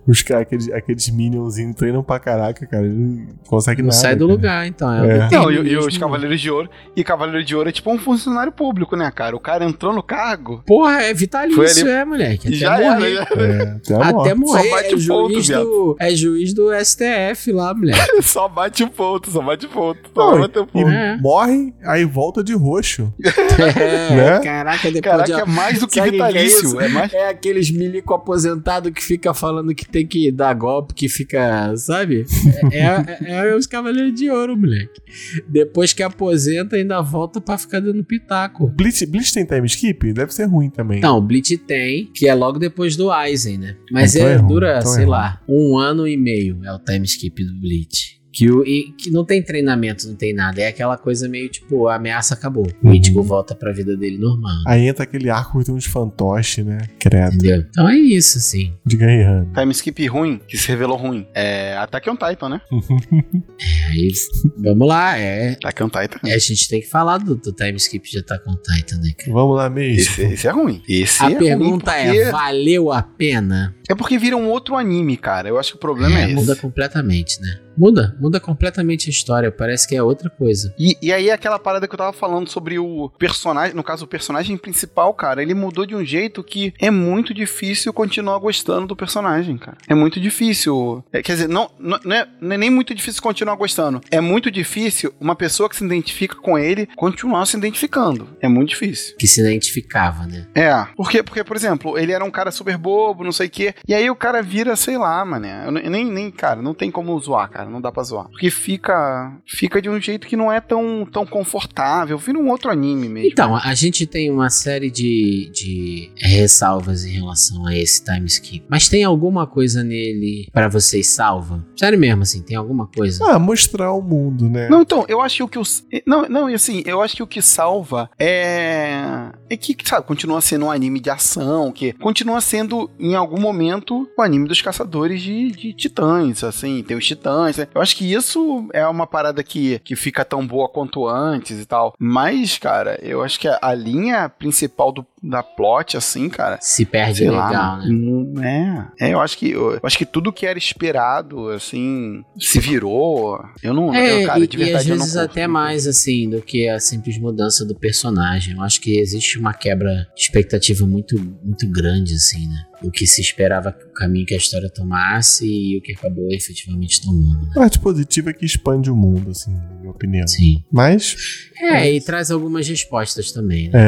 os caras, aqueles, aqueles minionzinhos treinam pra caraca, cara. Não consegue Não nada. sai do cara. lugar, então. É, É. Não, e, e os Cavaleiros de Ouro. E Cavaleiro de Ouro é tipo um funcionário público, né, cara? O cara entrou no cargo Porra, é vitalício, Foi ali- é, moleque. e Até já morrer. era. É, até Até morrer. Só bate é, ponto, juiz viado. do, é juiz do STF lá, moleque. só bate o ponto, só bate o ponto. Só Não, bater o E ponto. É. morre, aí volta de roxo. É, Né? Caraca, depois Caraca, de... é mais do que Sabe o que é vitalício. É, mais. É aqueles milico aposentado que fica falando que tem que dar golpe, que fica, sabe? É, é- é os Cavaleiros de Ouro, moleque. Depois que aposenta, ainda volta pra ficar dando pitaco. Bleach, Bleach tem time skip? Deve ser ruim também. Não, o Bleach tem, que é logo depois do Aizen, né? Mas Então é, é ruim, dura, então é sei lá, um ano e meio é o time skip do Bleach. Que, o, e, que não tem treinamento, não tem nada. É aquela coisa meio tipo, a ameaça acabou. O Uhum. Mítico volta pra vida dele normal. Aí entra aquele arco tem uns fantoches, né? Credo. Entendeu? Então é isso, assim. De Ganhando. Time skip ruim, que se revelou ruim. É Attack on Titan, né? Aí, vamos lá, é. Attack on Titan. é, A gente tem que falar do, do time skip de Attack on Titan, né, cara? Vamos lá mesmo. Esse, esse é ruim. Esse A é pergunta ruim é: porque- valeu a pena? É porque vira um outro anime, cara. Eu acho que o problema é, muda esse. completamente, né? Muda, muda completamente a história, parece que é outra coisa. E, e aí aquela parada que eu tava falando sobre o personagem, no caso o personagem principal, cara, ele mudou de um jeito que é muito difícil continuar gostando do personagem, cara. É muito difícil. É, quer dizer, não, não, não, é, não é nem muito difícil continuar gostando. É muito difícil uma pessoa que se identifica com ele continuar se identificando. É muito difícil. Que se identificava, né? É, porque, porque, por exemplo, ele era um cara super bobo, não sei o quê, e aí o cara vira, sei lá, mané. Eu nem, nem, cara, não tem como zoar, cara, não dá pra zoar. Porque fica fica de um jeito que não é tão, tão confortável, vira um outro anime mesmo. Então, a gente tem uma série de, de ressalvas em relação a esse time skip. Mas tem alguma coisa nele pra vocês salva? Sério mesmo, assim, tem alguma coisa? Ah, mostrar o mundo, né? Não, então, eu acho que o que os. Não, não, e assim, eu acho que o que salva é. É que, sabe, continua sendo um anime de ação, que continua sendo, em algum momento, o anime dos caçadores de, de titãs, assim, tem os titãs. Né? Eu acho que isso é uma parada que, que fica tão boa quanto antes e tal. Mas, cara, eu acho que a, a linha principal do, da plot, assim, cara. Se perde sei legal, lá, né? É, é, eu acho que eu, eu acho que tudo que era esperado, assim, se virou. Eu não, É, eu, cara, e, de e verdade às eu não vezes curto, até mais assim do que a simples mudança do personagem. Eu acho que existe uma quebra de expectativa muito, muito grande, assim, né? O que se esperava que o caminho que a história tomasse e o que acabou efetivamente tomando. Né? A parte positiva é que expande o mundo, assim, na minha opinião. Sim. Mas, É, e traz algumas respostas também, né?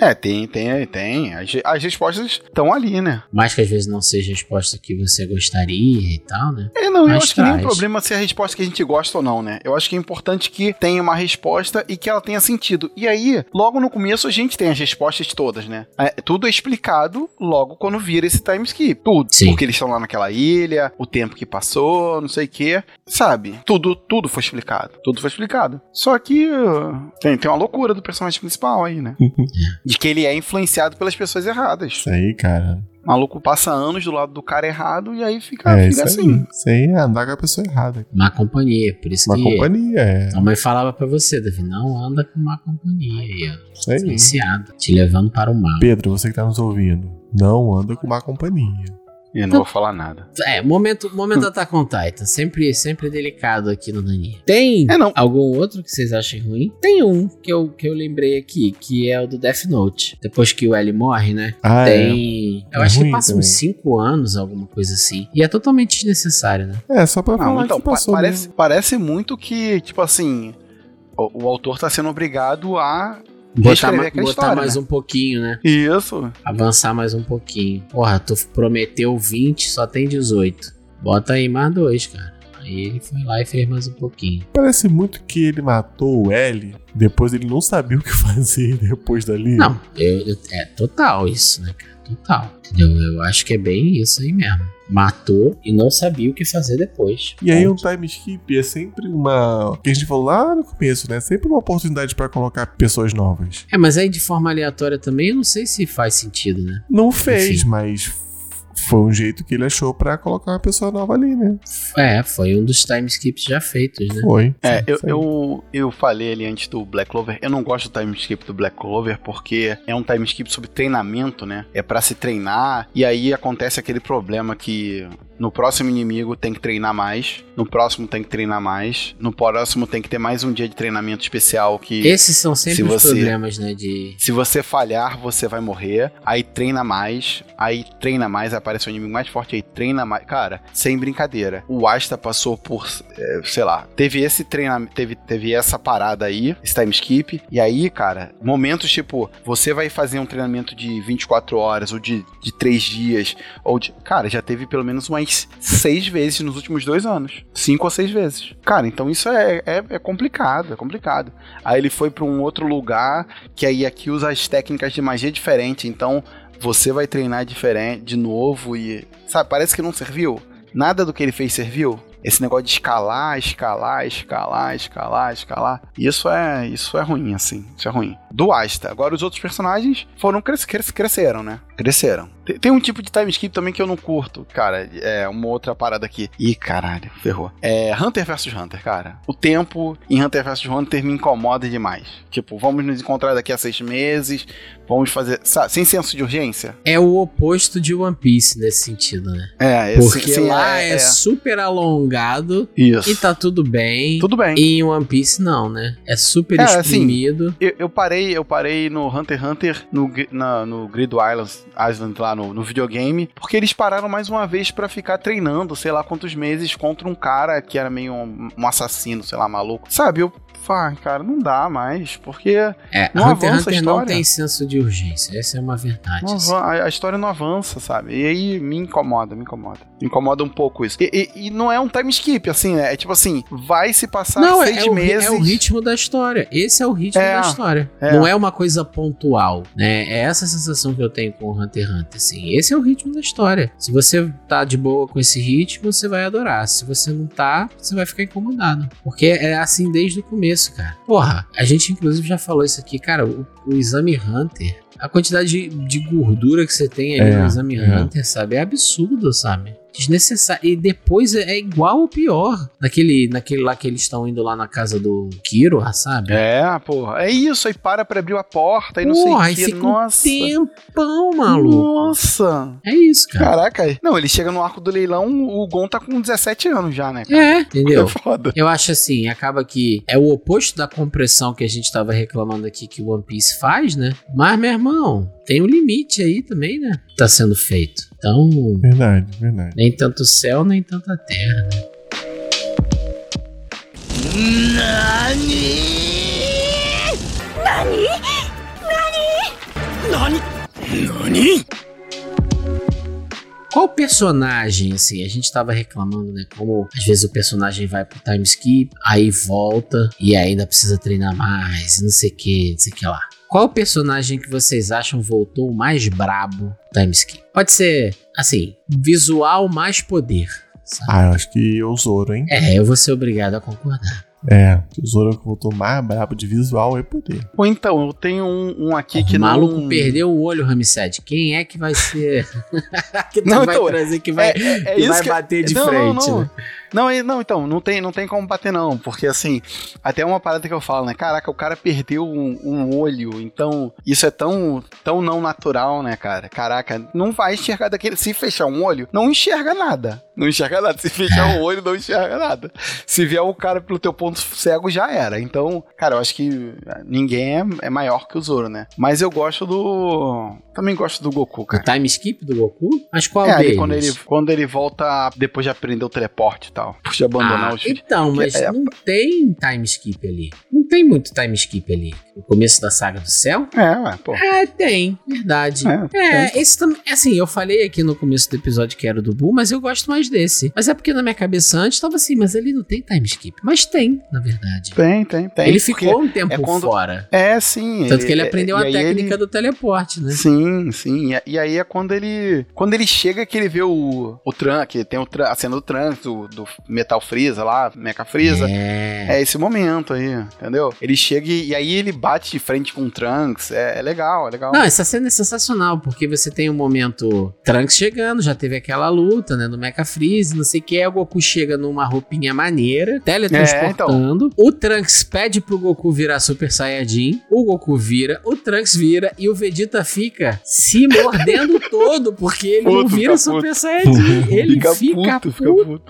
é, é. É, tem, tem, tem. As, as respostas estão ali, né? Mais que às vezes não seja a resposta que você gostaria e tal, né? É, não, eu Mas acho que nem o traz. problema é se a resposta que a gente gosta ou não, né? Eu acho que é importante que tenha uma resposta e que ela tenha sentido. E aí, logo no começo, a gente tem as respostas todas, né? É, tudo é explicado logo quando vira esse time skip. Tudo. Sim. Porque eles estão lá naquela ilha, o tempo que passou, não sei o quê. Sabe? Tudo, tudo foi explicado. Tudo foi explicado. Só que uh, tem, tem uma loucura do personagem principal aí, né? De que ele é influenciado pelas pessoas erradas. Isso aí, cara. O maluco passa anos do lado do cara errado e aí fica, é, fica isso assim. aí. Isso aí é andar com a pessoa errada. Má companhia, por isso Uma que companhia, é. a mãe falava pra você, Davi, não anda com má companhia. Isso aí. Influenciado, te levando para o mal. Pedro, você que tá nos ouvindo, não anda com má companhia. Eu não vou falar nada. É, momento, momento Attack on Titan, sempre, sempre delicado aqui no Naninha. Tem É, não. algum outro que vocês achem ruim? Tem um que eu, que eu lembrei aqui, que é o do Death Note. Depois que o L morre, né? Ah, é. Tem. Eu É acho que passa também. uns 5 anos, alguma coisa assim. E é totalmente desnecessário, né? É, só pra Não, falar então, que pa- passou parece, parece muito que, tipo assim, o, o autor tá sendo obrigado a. Botar, ma- botar história, mais né? um pouquinho, né? Isso. Avançar mais um pouquinho. Porra, tu prometeu 20, só tem 18. Bota aí mais dois, cara. Aí ele foi lá e fez mais um pouquinho. Parece muito que ele matou o L, depois ele não sabia o que fazer depois dali. Não, eu- eu- é total isso, né, cara? Total. Entendeu? Eu acho que é bem isso aí mesmo. Matou e não sabia o que fazer depois. E aí um time skip é sempre uma. que a gente falou lá no começo, né? Sempre uma oportunidade pra colocar pessoas novas. É, mas aí de forma aleatória também eu não sei se faz sentido, né? Não fez, Enfim. mas foi um jeito que ele achou pra colocar uma pessoa nova ali, né? É, foi um dos time skips já feitos, né? Foi. É, Sim, eu, eu, eu falei ali antes do Black Clover, eu não gosto do time skip do Black Clover porque é um time skip sobre treinamento, né? É pra se treinar e aí acontece aquele problema que no próximo inimigo tem que treinar mais, no próximo tem que treinar mais, no próximo tem que ter mais um dia de treinamento especial que Esses são sempre Se os você- problemas, né? De. Se você falhar, você vai morrer. Aí treina mais. Aí treina mais. Aparece um inimigo mais forte. Aí treina mais. Cara, sem brincadeira. O Asta passou por. é, sei lá. Teve esse treinamento. Teve, teve essa parada aí. Esse time skip. E aí, cara, momentos tipo. Você vai fazer um treinamento de 24 horas. Ou de, de 3 dias. Ou de. Cara, já teve pelo menos umas 6 vezes nos últimos dois anos. 5 ou 6 vezes. Cara, então isso é, é, é complicado. É complicado. Aí ele foi pra um outro lugar que aí aqui usa as técnicas de magia diferente, então você vai treinar diferente de novo e sabe, parece que não serviu. Nada do que ele fez serviu. Esse negócio de escalar, escalar, escalar, escalar, escalar. Isso é, isso é ruim, assim. Isso é ruim. Do Asta. Agora os outros personagens foram cres cres cresceram, né? Cresceram. Tem, tem um tipo de time skip também que eu não curto, cara. É uma outra parada aqui. Ih, caralho, ferrou. É Hunter vs Hunter, cara. O tempo em Hunter vs Hunter me incomoda demais. Tipo, vamos nos encontrar daqui a seis meses, vamos fazer. Sabe, sem senso de urgência. É o oposto de One Piece nesse sentido, né? É, Porque sim, lá é, super alongado Isso. e tá tudo bem. Tudo bem. E em One Piece não, né? É super É, assim, exprimido. Eu, eu parei, eu parei no Hunter x Hunter no, na- no Grid Islands, Island lá no, no videogame, porque eles pararam mais uma vez pra ficar treinando, sei lá quantos meses, contra um cara que era meio um, um assassino, sei lá, maluco. Sabe, eu. Ah, cara, não dá mais, porque É, não Hunter avança a Hunter não história. tem senso de urgência. Essa é uma verdade. não assim. a, a história não avança, sabe? E aí me incomoda, me incomoda. Incomoda um pouco isso. E, e- e não é um time skip, assim, né? É tipo assim, vai se passar Não, é, seis é o, ri- meses. é o ritmo da história. Esse é o ritmo É, da história. é. Não é uma coisa pontual, né? É essa a sensação que eu tenho com o Hunter x Hunter, assim. Esse é o ritmo da história. Se você tá de boa com esse ritmo, você vai adorar. Se você não tá, você vai ficar incomodado. Porque é assim desde o começo, cara. Porra, a gente inclusive já falou isso aqui, cara. O, o Exame Hunter, a quantidade de, de gordura que você tem ali É, no Exame é. Hunter, sabe? É absurdo, sabe? Desnecessário. E depois é, é igual ou pior. Naquele, naquele lá que eles estão indo lá na casa do Kiro, sabe? É, porra. É isso, aí para pra abrir a porta e não Porra, sei o que. fica um Nossa. tempão, maluco. Nossa. É isso, cara. Caraca. Não, ele chega no arco do leilão, o Gon tá com 17 anos já, né? cara? É, entendeu? É foda. Eu acho assim, acaba que é o oposto da compressão que a gente tava reclamando aqui que o One Piece faz, né? Mas, meu irmão, tem um limite aí também, né? Tá sendo feito. Então, Verdade, verdade. nem tanto céu, nem tanta terra. né? Qual personagem, assim, a gente tava reclamando, né? Como às vezes o personagem vai pro time skip, aí volta e ainda precisa treinar mais, e não sei o que, não sei o que lá. Qual personagem que vocês acham voltou mais brabo skip? Pode ser, assim, visual mais poder. sabe? Ah, eu acho que o Zoro, hein? É, eu vou ser obrigado a concordar. É, o Zoro que voltou mais brabo de visual e poder. Pô, então, eu tenho um, um aqui que o maluco não... perdeu o olho, Ramsed. Quem é que vai ser. que Não, vai então, trazer que vai, é, é, é que isso vai que... bater de não, frente, não, não. né? Não, não, então, não tem, não tem como bater não, porque assim, até uma parada que eu falo, né, caraca, o cara perdeu um, um olho, então isso é tão, tão não natural, né, cara, caraca, não vai enxergar daquele, se fechar um olho, não enxerga nada, não enxerga nada, se fechar um olho, não enxerga nada, se vier o cara pelo teu ponto cego, já era, então, cara, eu acho que ninguém é, é maior que o Zoro, né, mas eu gosto do, também gosto do Goku, O cara. time skip do Goku? Mas qual É, deles? quando ele, quando ele volta depois de aprender o teleporte e tal, de abandonar Ah, os então, mas é- não tem time skip ali. Não tem muito time skip ali. No começo da saga do céu? É, ué, pô. É, tem, verdade. É, É, esse também. Assim, eu falei aqui no começo do episódio que era o do Buu, mas eu gosto mais desse. Mas é porque na minha cabeça antes tava assim, mas ele não tem time skip. Mas tem, na verdade. Tem, tem, tem. ele ficou um tempo é quando- fora. É, sim. Tanto que ele aprendeu e a técnica ele- do teleporte, né? Sim, sim. E, aí é quando ele. Quando ele chega que ele vê o. O Trunks, que tem o, a cena do Trunks, do, do Metal Freeza lá, Mecha Freeza. É. É esse momento aí, entendeu? Ele chega e, e aí ele bate de frente com o Trunks. É, é legal, é legal. Não, essa cena é sensacional, porque você tem um momento Trunks chegando, já teve aquela luta, né, no Mecha Freeze, não sei o que, aí o Goku chega numa roupinha maneira, teletransportando, o Trunks pede pro Goku virar Super Saiyajin, o Goku vira, o Trunks vira e o Vegeta fica se mordendo todo, porque ele não Puto, vira fica puto. Super Saiyajin, ele fica, puto, fica puto.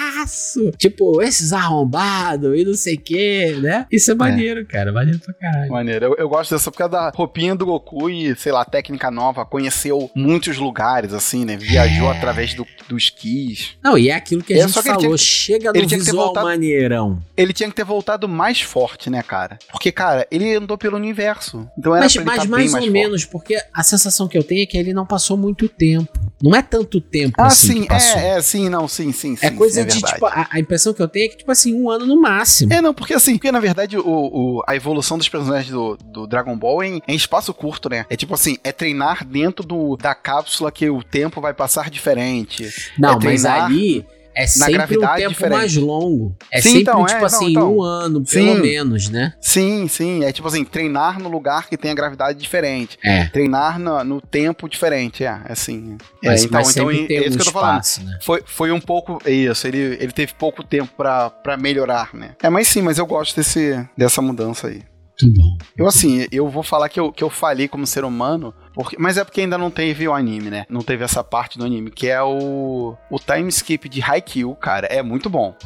Putaço, tipo, esses arrombados e não sei o que, né, isso é maneiro, cara, maneiro pra caralho. Maneiro. Eu, eu gosto dessa porque é da roupinha do Goku e, sei lá, técnica nova, conheceu muitos lugares, assim, né? Viajou É. através do, dos Kis. Não, e é aquilo que a É, gente falou, que- chega no ele tinha que ter visual voltado- maneirão. Ele tinha que ter voltado mais forte, né, cara? Porque, cara, ele andou pelo universo. Então era Mas, pra ele mas tá mais mais ou forte. menos, porque a sensação que eu tenho é que ele não passou muito tempo. Não é tanto tempo Ah, assim sim, é, é, sim, não, sim, sim, sim. É coisa sim, de, tipo, a, a impressão que eu tenho é que, tipo assim, um ano no máximo. É, não, porque assim, porque na verdade o, o- a evolução dos personagens do, do Dragon Ball é em, em espaço curto, né? É tipo assim, é treinar dentro do, da cápsula que o tempo vai passar diferente. não, é mas treinar- ali é sempre um gravidade tempo diferente. mais longo. É Sim, sempre, então, é, tipo não, assim, então. um ano, pelo Sim. menos, né? Sim, sim. É tipo assim, treinar no lugar que tem a gravidade diferente. É. Treinar no, no tempo diferente. É, é assim. É, Mas, então, mas então sempre é isso um que eu tô falando. espaço, né? Foi, foi um pouco. Isso, ele, ele teve pouco tempo pra, pra melhorar, né? É, mas sim, mas eu gosto desse, dessa mudança aí. Muito bom. Eu, assim, eu vou falar que eu, que eu falhei como ser humano, porque, mas é porque ainda não teve o anime, né? Não teve essa parte do anime, que é o, o time skip de Haikyuu, cara. É muito bom.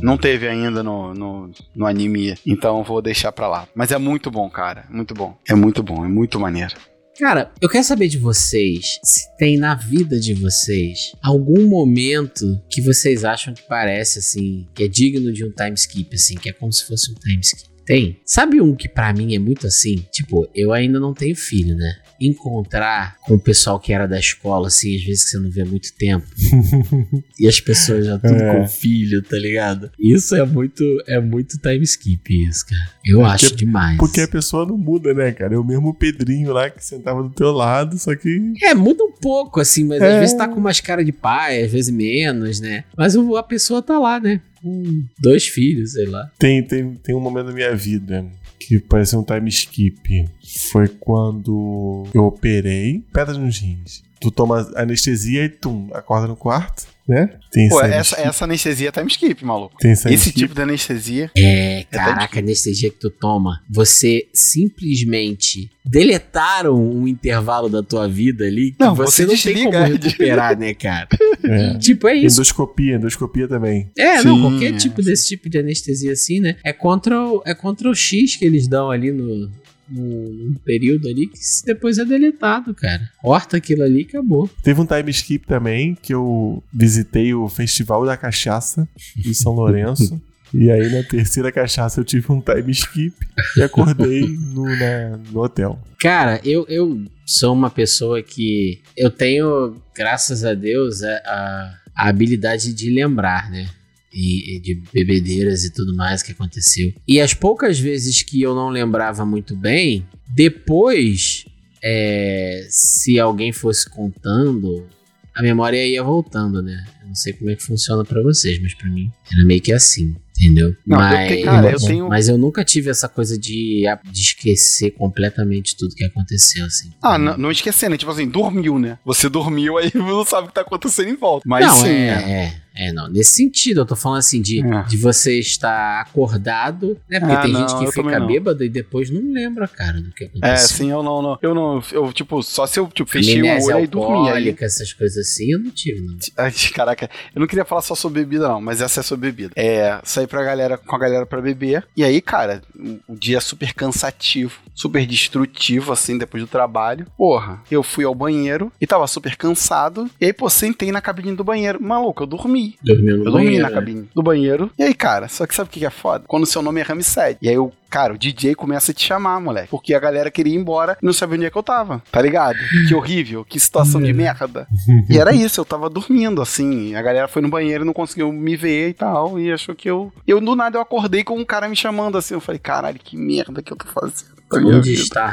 Não teve ainda no, no, no anime, então vou deixar pra lá. Mas é muito bom, cara. Muito bom. É muito bom, é muito maneiro. Cara, eu quero saber de vocês se tem na vida de vocês algum momento que vocês acham que parece assim, que é digno de um time skip, assim, que é como se fosse um time skip. Tem? Sabe um que pra mim é muito assim? Tipo, eu ainda não tenho filho, né? Encontrar com o pessoal que era da escola, assim, às vezes que você não vê há muito tempo. e as pessoas já tudo É. com filho, tá ligado? Isso é muito, é muito time skip, isso, cara. Eu É acho porque- demais. Porque a pessoa não muda, né, cara? É o mesmo Pedrinho lá que sentava do teu lado, só que. É, muda um pouco, assim, mas É. às vezes tá com umas cara de pai, às vezes menos, né? Mas a pessoa tá lá, né? Com dois filhos, sei lá. Tem, tem, tem um momento da minha vida que parece um time skip. Foi quando eu operei pedra nos rins. Tu toma anestesia e tum, acorda no quarto, né? Tem Pô, essa, essa anestesia é time skip, maluco. Tem Esse skip. tipo de anestesia. É, tá caraca, a anestesia que tu toma, você simplesmente deletaram um intervalo da tua vida ali que Não, você, você não tem como é. recuperar, né, cara? É. tipo, é isso. Endoscopia, endoscopia também. É, não, Sim, qualquer é. tipo desse tipo de anestesia assim, né? É contra o, é contra o X que eles dão ali no, no período ali, que se depois é deletado, cara. Corta aquilo ali e acabou. Teve um time skip também que eu visitei o Festival da Cachaça de São Lourenço. E aí na terceira cachaça eu tive um time skip e acordei no, na- no hotel. Cara, eu, eu sou uma pessoa que eu tenho, graças a Deus, a, a, a habilidade de lembrar, né? E, de bebedeiras e tudo mais que aconteceu. E as poucas vezes que eu não lembrava muito bem, depois, é, se alguém fosse contando, a memória ia voltando, né? Eu não sei como é que funciona pra vocês, mas pra mim era meio que assim, entendeu? Não, mas, tenho- cara, eu tenho- mas eu nunca tive essa coisa de, de esquecer completamente tudo que aconteceu, assim. Ah, não, não esquecer, né? Tipo assim, dormiu, né? Você dormiu, aí não sabe o que tá acontecendo em volta. Mas não, sim, é, né? é, é, não. Nesse sentido, eu tô falando assim de, É. de você estar acordado, né? Porque Ah, tem não, gente que fica não. bêbado e depois não lembra, cara, do que aconteceu. É, sim, eu não, não. Eu não. Eu, tipo, só se eu tipo, fechei o Amnésia olho e dormi. Aí, essas coisas assim, eu não tive, não. Ai, caraca, eu não queria falar só sobre bebida, não, mas essa é sobre bebida. É, sair pra galera, com a galera pra beber. E aí, cara, o, o dia é super cansativo, super destrutivo, assim, depois do trabalho. Porra, eu fui ao banheiro e tava super cansado. E aí, pô, sentei na cabine do banheiro. Maluco, eu dormi. Dormiu no Eu dormi banheiro, na né? cabine do banheiro. E aí, cara, só que sabe o que é foda? Quando o seu nome é Ramsed. E aí o Cara, o DJ começa a te chamar, moleque. Porque a galera queria ir embora e não sabia onde é que eu tava. Tá ligado? Que horrível, que situação de merda. E era isso, eu tava dormindo, assim. A galera foi no banheiro e não conseguiu me ver e tal. E achou que eu. Eu, do nada, eu acordei com um cara me chamando assim. Eu falei, caralho, que merda que eu tô fazendo. Onde vida." está a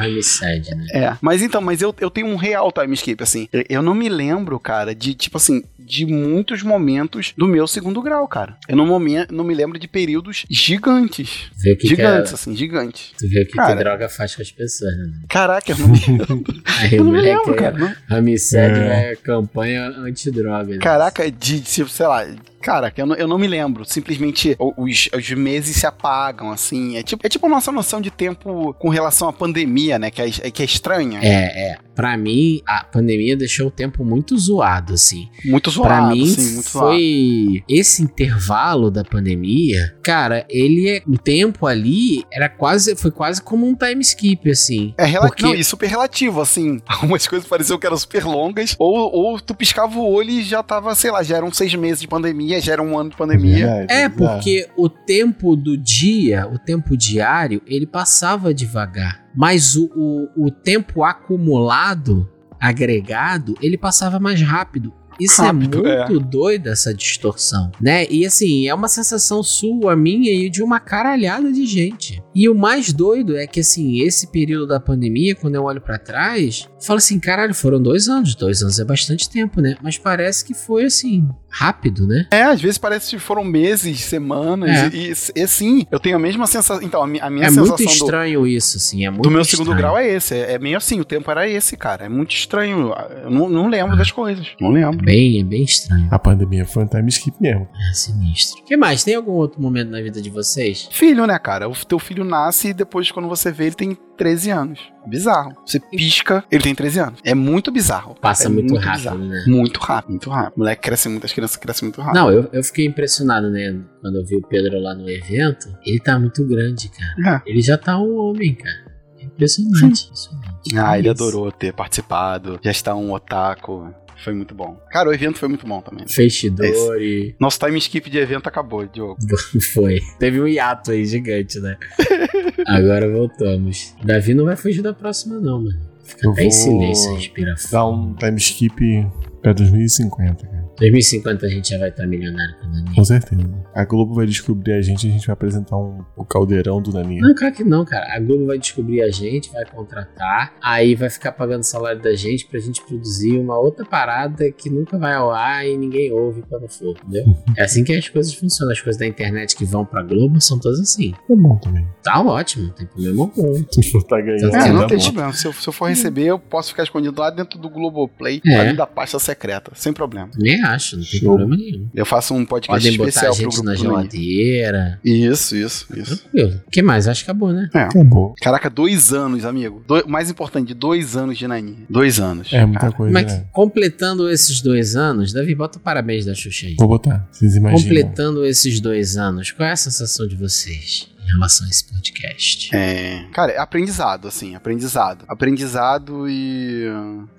né? É, mas então, mas eu, eu tenho um real time skip, assim. Eu, eu não me lembro, cara, de, tipo assim, de muitos momentos do meu segundo grau, cara. Eu não, momen- não me lembro de períodos gigantes. Vê o que, que, gigantes, a, assim, gigantes. tu vê o que, que a droga faz com as pessoas, né? Caraca, eu não lembro. Aí eu não me lembro, é cara. Não- Ramsed É. é campanha antidroga. né? Caraca, de, de, sei lá, caraca, eu não, eu não me lembro. Simplesmente os, os meses se apagam, assim. É tipo, é tipo a nossa noção de tempo com relação à pandemia, né? Que é, que é estranha. É, é. Pra mim, a pandemia deixou o tempo muito zoado, assim. Muito zoado, Pra mim, assim, muito zoado. foi esse intervalo da pandemia, cara, ele é o tempo ali era quase foi quase como um time skip assim. É relativo, Porque- não, e super relativo, assim. Algumas coisas pareciam que eram super longas, ou, ou tu piscava o olho e já tava, sei lá, já eram seis meses de pandemia, já era um ano de pandemia. Verdade, É verdade. porque o tempo do dia, o tempo diário, ele passava devagar, mas o, o, o tempo acumulado, agregado, ele passava mais rápido. Isso Rápido, é muito doido, essa distorção, né? E assim, é uma sensação sua, minha e de uma caralhada de gente. E o mais doido é que, assim, esse período da pandemia, quando eu olho pra trás, eu falo assim, caralho, foram dois anos. Dois anos é bastante tempo, né? Mas parece que foi, assim, rápido, né? É, às vezes parece que foram meses, semanas. É. E, e, e sim, eu tenho a mesma sensação. Então, a minha, a minha é sensação muito do, estranho isso, assim. É muito do meu estranho. segundo grau é esse. É, é meio assim, o tempo era esse, cara. É muito estranho. Eu não, não lembro das coisas. Não lembro. Bem, é bem estranho. A pandemia foi um time skip mesmo. É sinistro. O que mais? Tem algum outro momento na vida de vocês? Filho, né, cara? O teu filho nasce e depois, quando você vê, ele tem 13 anos. Bizarro. Você pisca, ele tem 13 anos. É muito bizarro. Passa É muito, rápido, bizarro. né? Muito rápido, muito rápido. O moleque cresce muito, as crianças crescem muito rápido. Não, eu, eu fiquei impressionado, né? Quando eu vi o Pedro lá no evento. Ele tá muito grande, cara. É. Ele já tá um homem, cara. É impressionante. impressionante. Ah, ele Isso. adorou ter participado. Já está um otaku. Foi muito bom. Cara, o evento foi muito bom também. Festidori. Nosso time skip de evento acabou, Diogo. Foi. Teve um hiato aí gigante, né? Agora voltamos. Davi não vai fugir da próxima, não, mano. Fica Eu até em silêncio, respira Dá um time skip pra 2050, cara. 2050 a gente já vai estar milionário com o Nani. Com certeza. A Globo vai descobrir a gente e a gente vai apresentar um, o caldeirão do Naninha. Não, claro que não, cara. A Globo vai descobrir a gente, vai contratar, aí vai ficar pagando o salário da gente pra gente produzir uma outra parada que nunca vai ao ar e ninguém ouve quando for, entendeu? É assim que as coisas funcionam. As coisas da internet que vão pra Globo são todas assim. Tá bom também. Tá ótimo, não tem problema algum. tá ganhando. Tá É, não tem bom. problema. Se eu, se eu for receber, eu posso ficar escondido lá dentro do Globoplay, É. ali da pasta secreta, sem problema. Nem acho, não tem Show. problema nenhum. Eu faço um podcast Podem botar a especial pro gente grupo na geladeira. Isso, isso, isso. Tranquilo. O que mais? Acho que acabou, né? Acabou. Caraca, dois anos, amigo. Do- mais importante, dois anos de Nani. Dois anos. É muita Cara, coisa, Mas né? completando esses dois anos, Davi, bota o parabéns da Xuxa aí. Vou botar. Vocês imaginam. Completando esses dois anos, qual é a sensação de vocês em relação a esse podcast? É. Cara, é aprendizado, assim, aprendizado. Aprendizado e.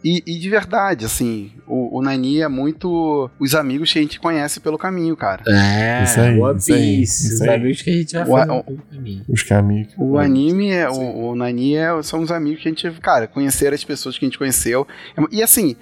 E, e de verdade, assim, o, o Nani é muito os amigos que a gente conhece pelo caminho, cara. É, Isso aí, One isso Piece, os amigos que a gente vai O- fazer o- pelo caminho. Os caminhos. O anime é. O, o Nani é, são os amigos que a gente. Cara, conhecer as pessoas que a gente conheceu. E assim.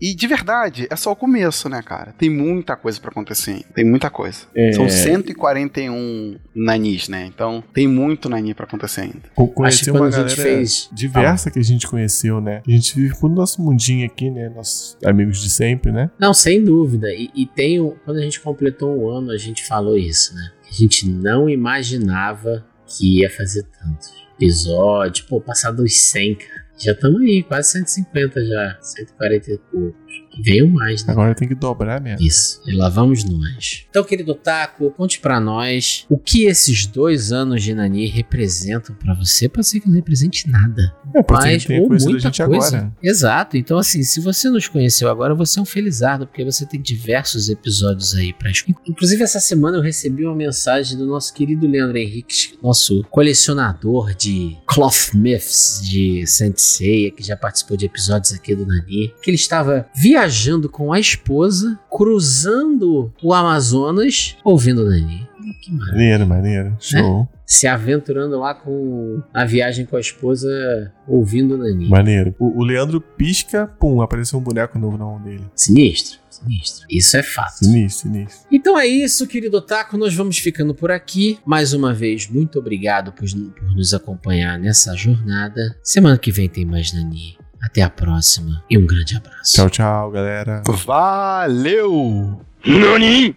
E de verdade, é só o começo, né, cara? Tem muita coisa pra acontecer ainda. Tem muita coisa. É. São 141 nanis, né? Então tem muito nani pra acontecer ainda. Ou Acho que conhecer quando uma a gente galera fez. diversa que a gente conheceu, né? A gente vive pro nosso mundinho aqui, né? Nossos amigos de sempre, né? Não, sem dúvida. E, e tem. o- Quando a gente completou um ano, a gente falou isso, né? A gente não imaginava que ia fazer tantos episódios. Pô, passar dos 100, cara. Já estamos aí, quase 150 já. 140 e poucos. Veio mais, né? Agora tem que dobrar mesmo. Isso, e lá vamos nós. Então, querido Taco, conte pra nós o que esses dois anos de Nani representam pra você. Pode ser que não represente nada, É, mas ou muita coisa. agora. Exato. Então, assim, se você nos conheceu agora, você é um felizardo, porque você tem diversos episódios aí pra escutar. Inclusive, essa semana eu recebi uma mensagem do nosso querido Leandro Henrique, nosso colecionador de Cloth Myths de Saint Seiya, que já participou de episódios aqui do Nani, que ele estava viajando com a esposa, cruzando o Amazonas, ouvindo o Nani. Que Maneiro, maneiro. Show. se aventurando lá com a viagem com a esposa, ouvindo o Nani. Maneiro. O, o Leandro pisca, pum, apareceu um boneco novo na mão dele. Sinistro, sinistro. Isso é fato. Sinistro, sinistro. Então é isso, querido Otaku. Nós vamos ficando por aqui. Mais uma vez, muito obrigado por, por nos acompanhar nessa jornada. Semana que vem tem mais Nani. Até a próxima e um grande abraço. Tchau, tchau, galera. Valeu! NANI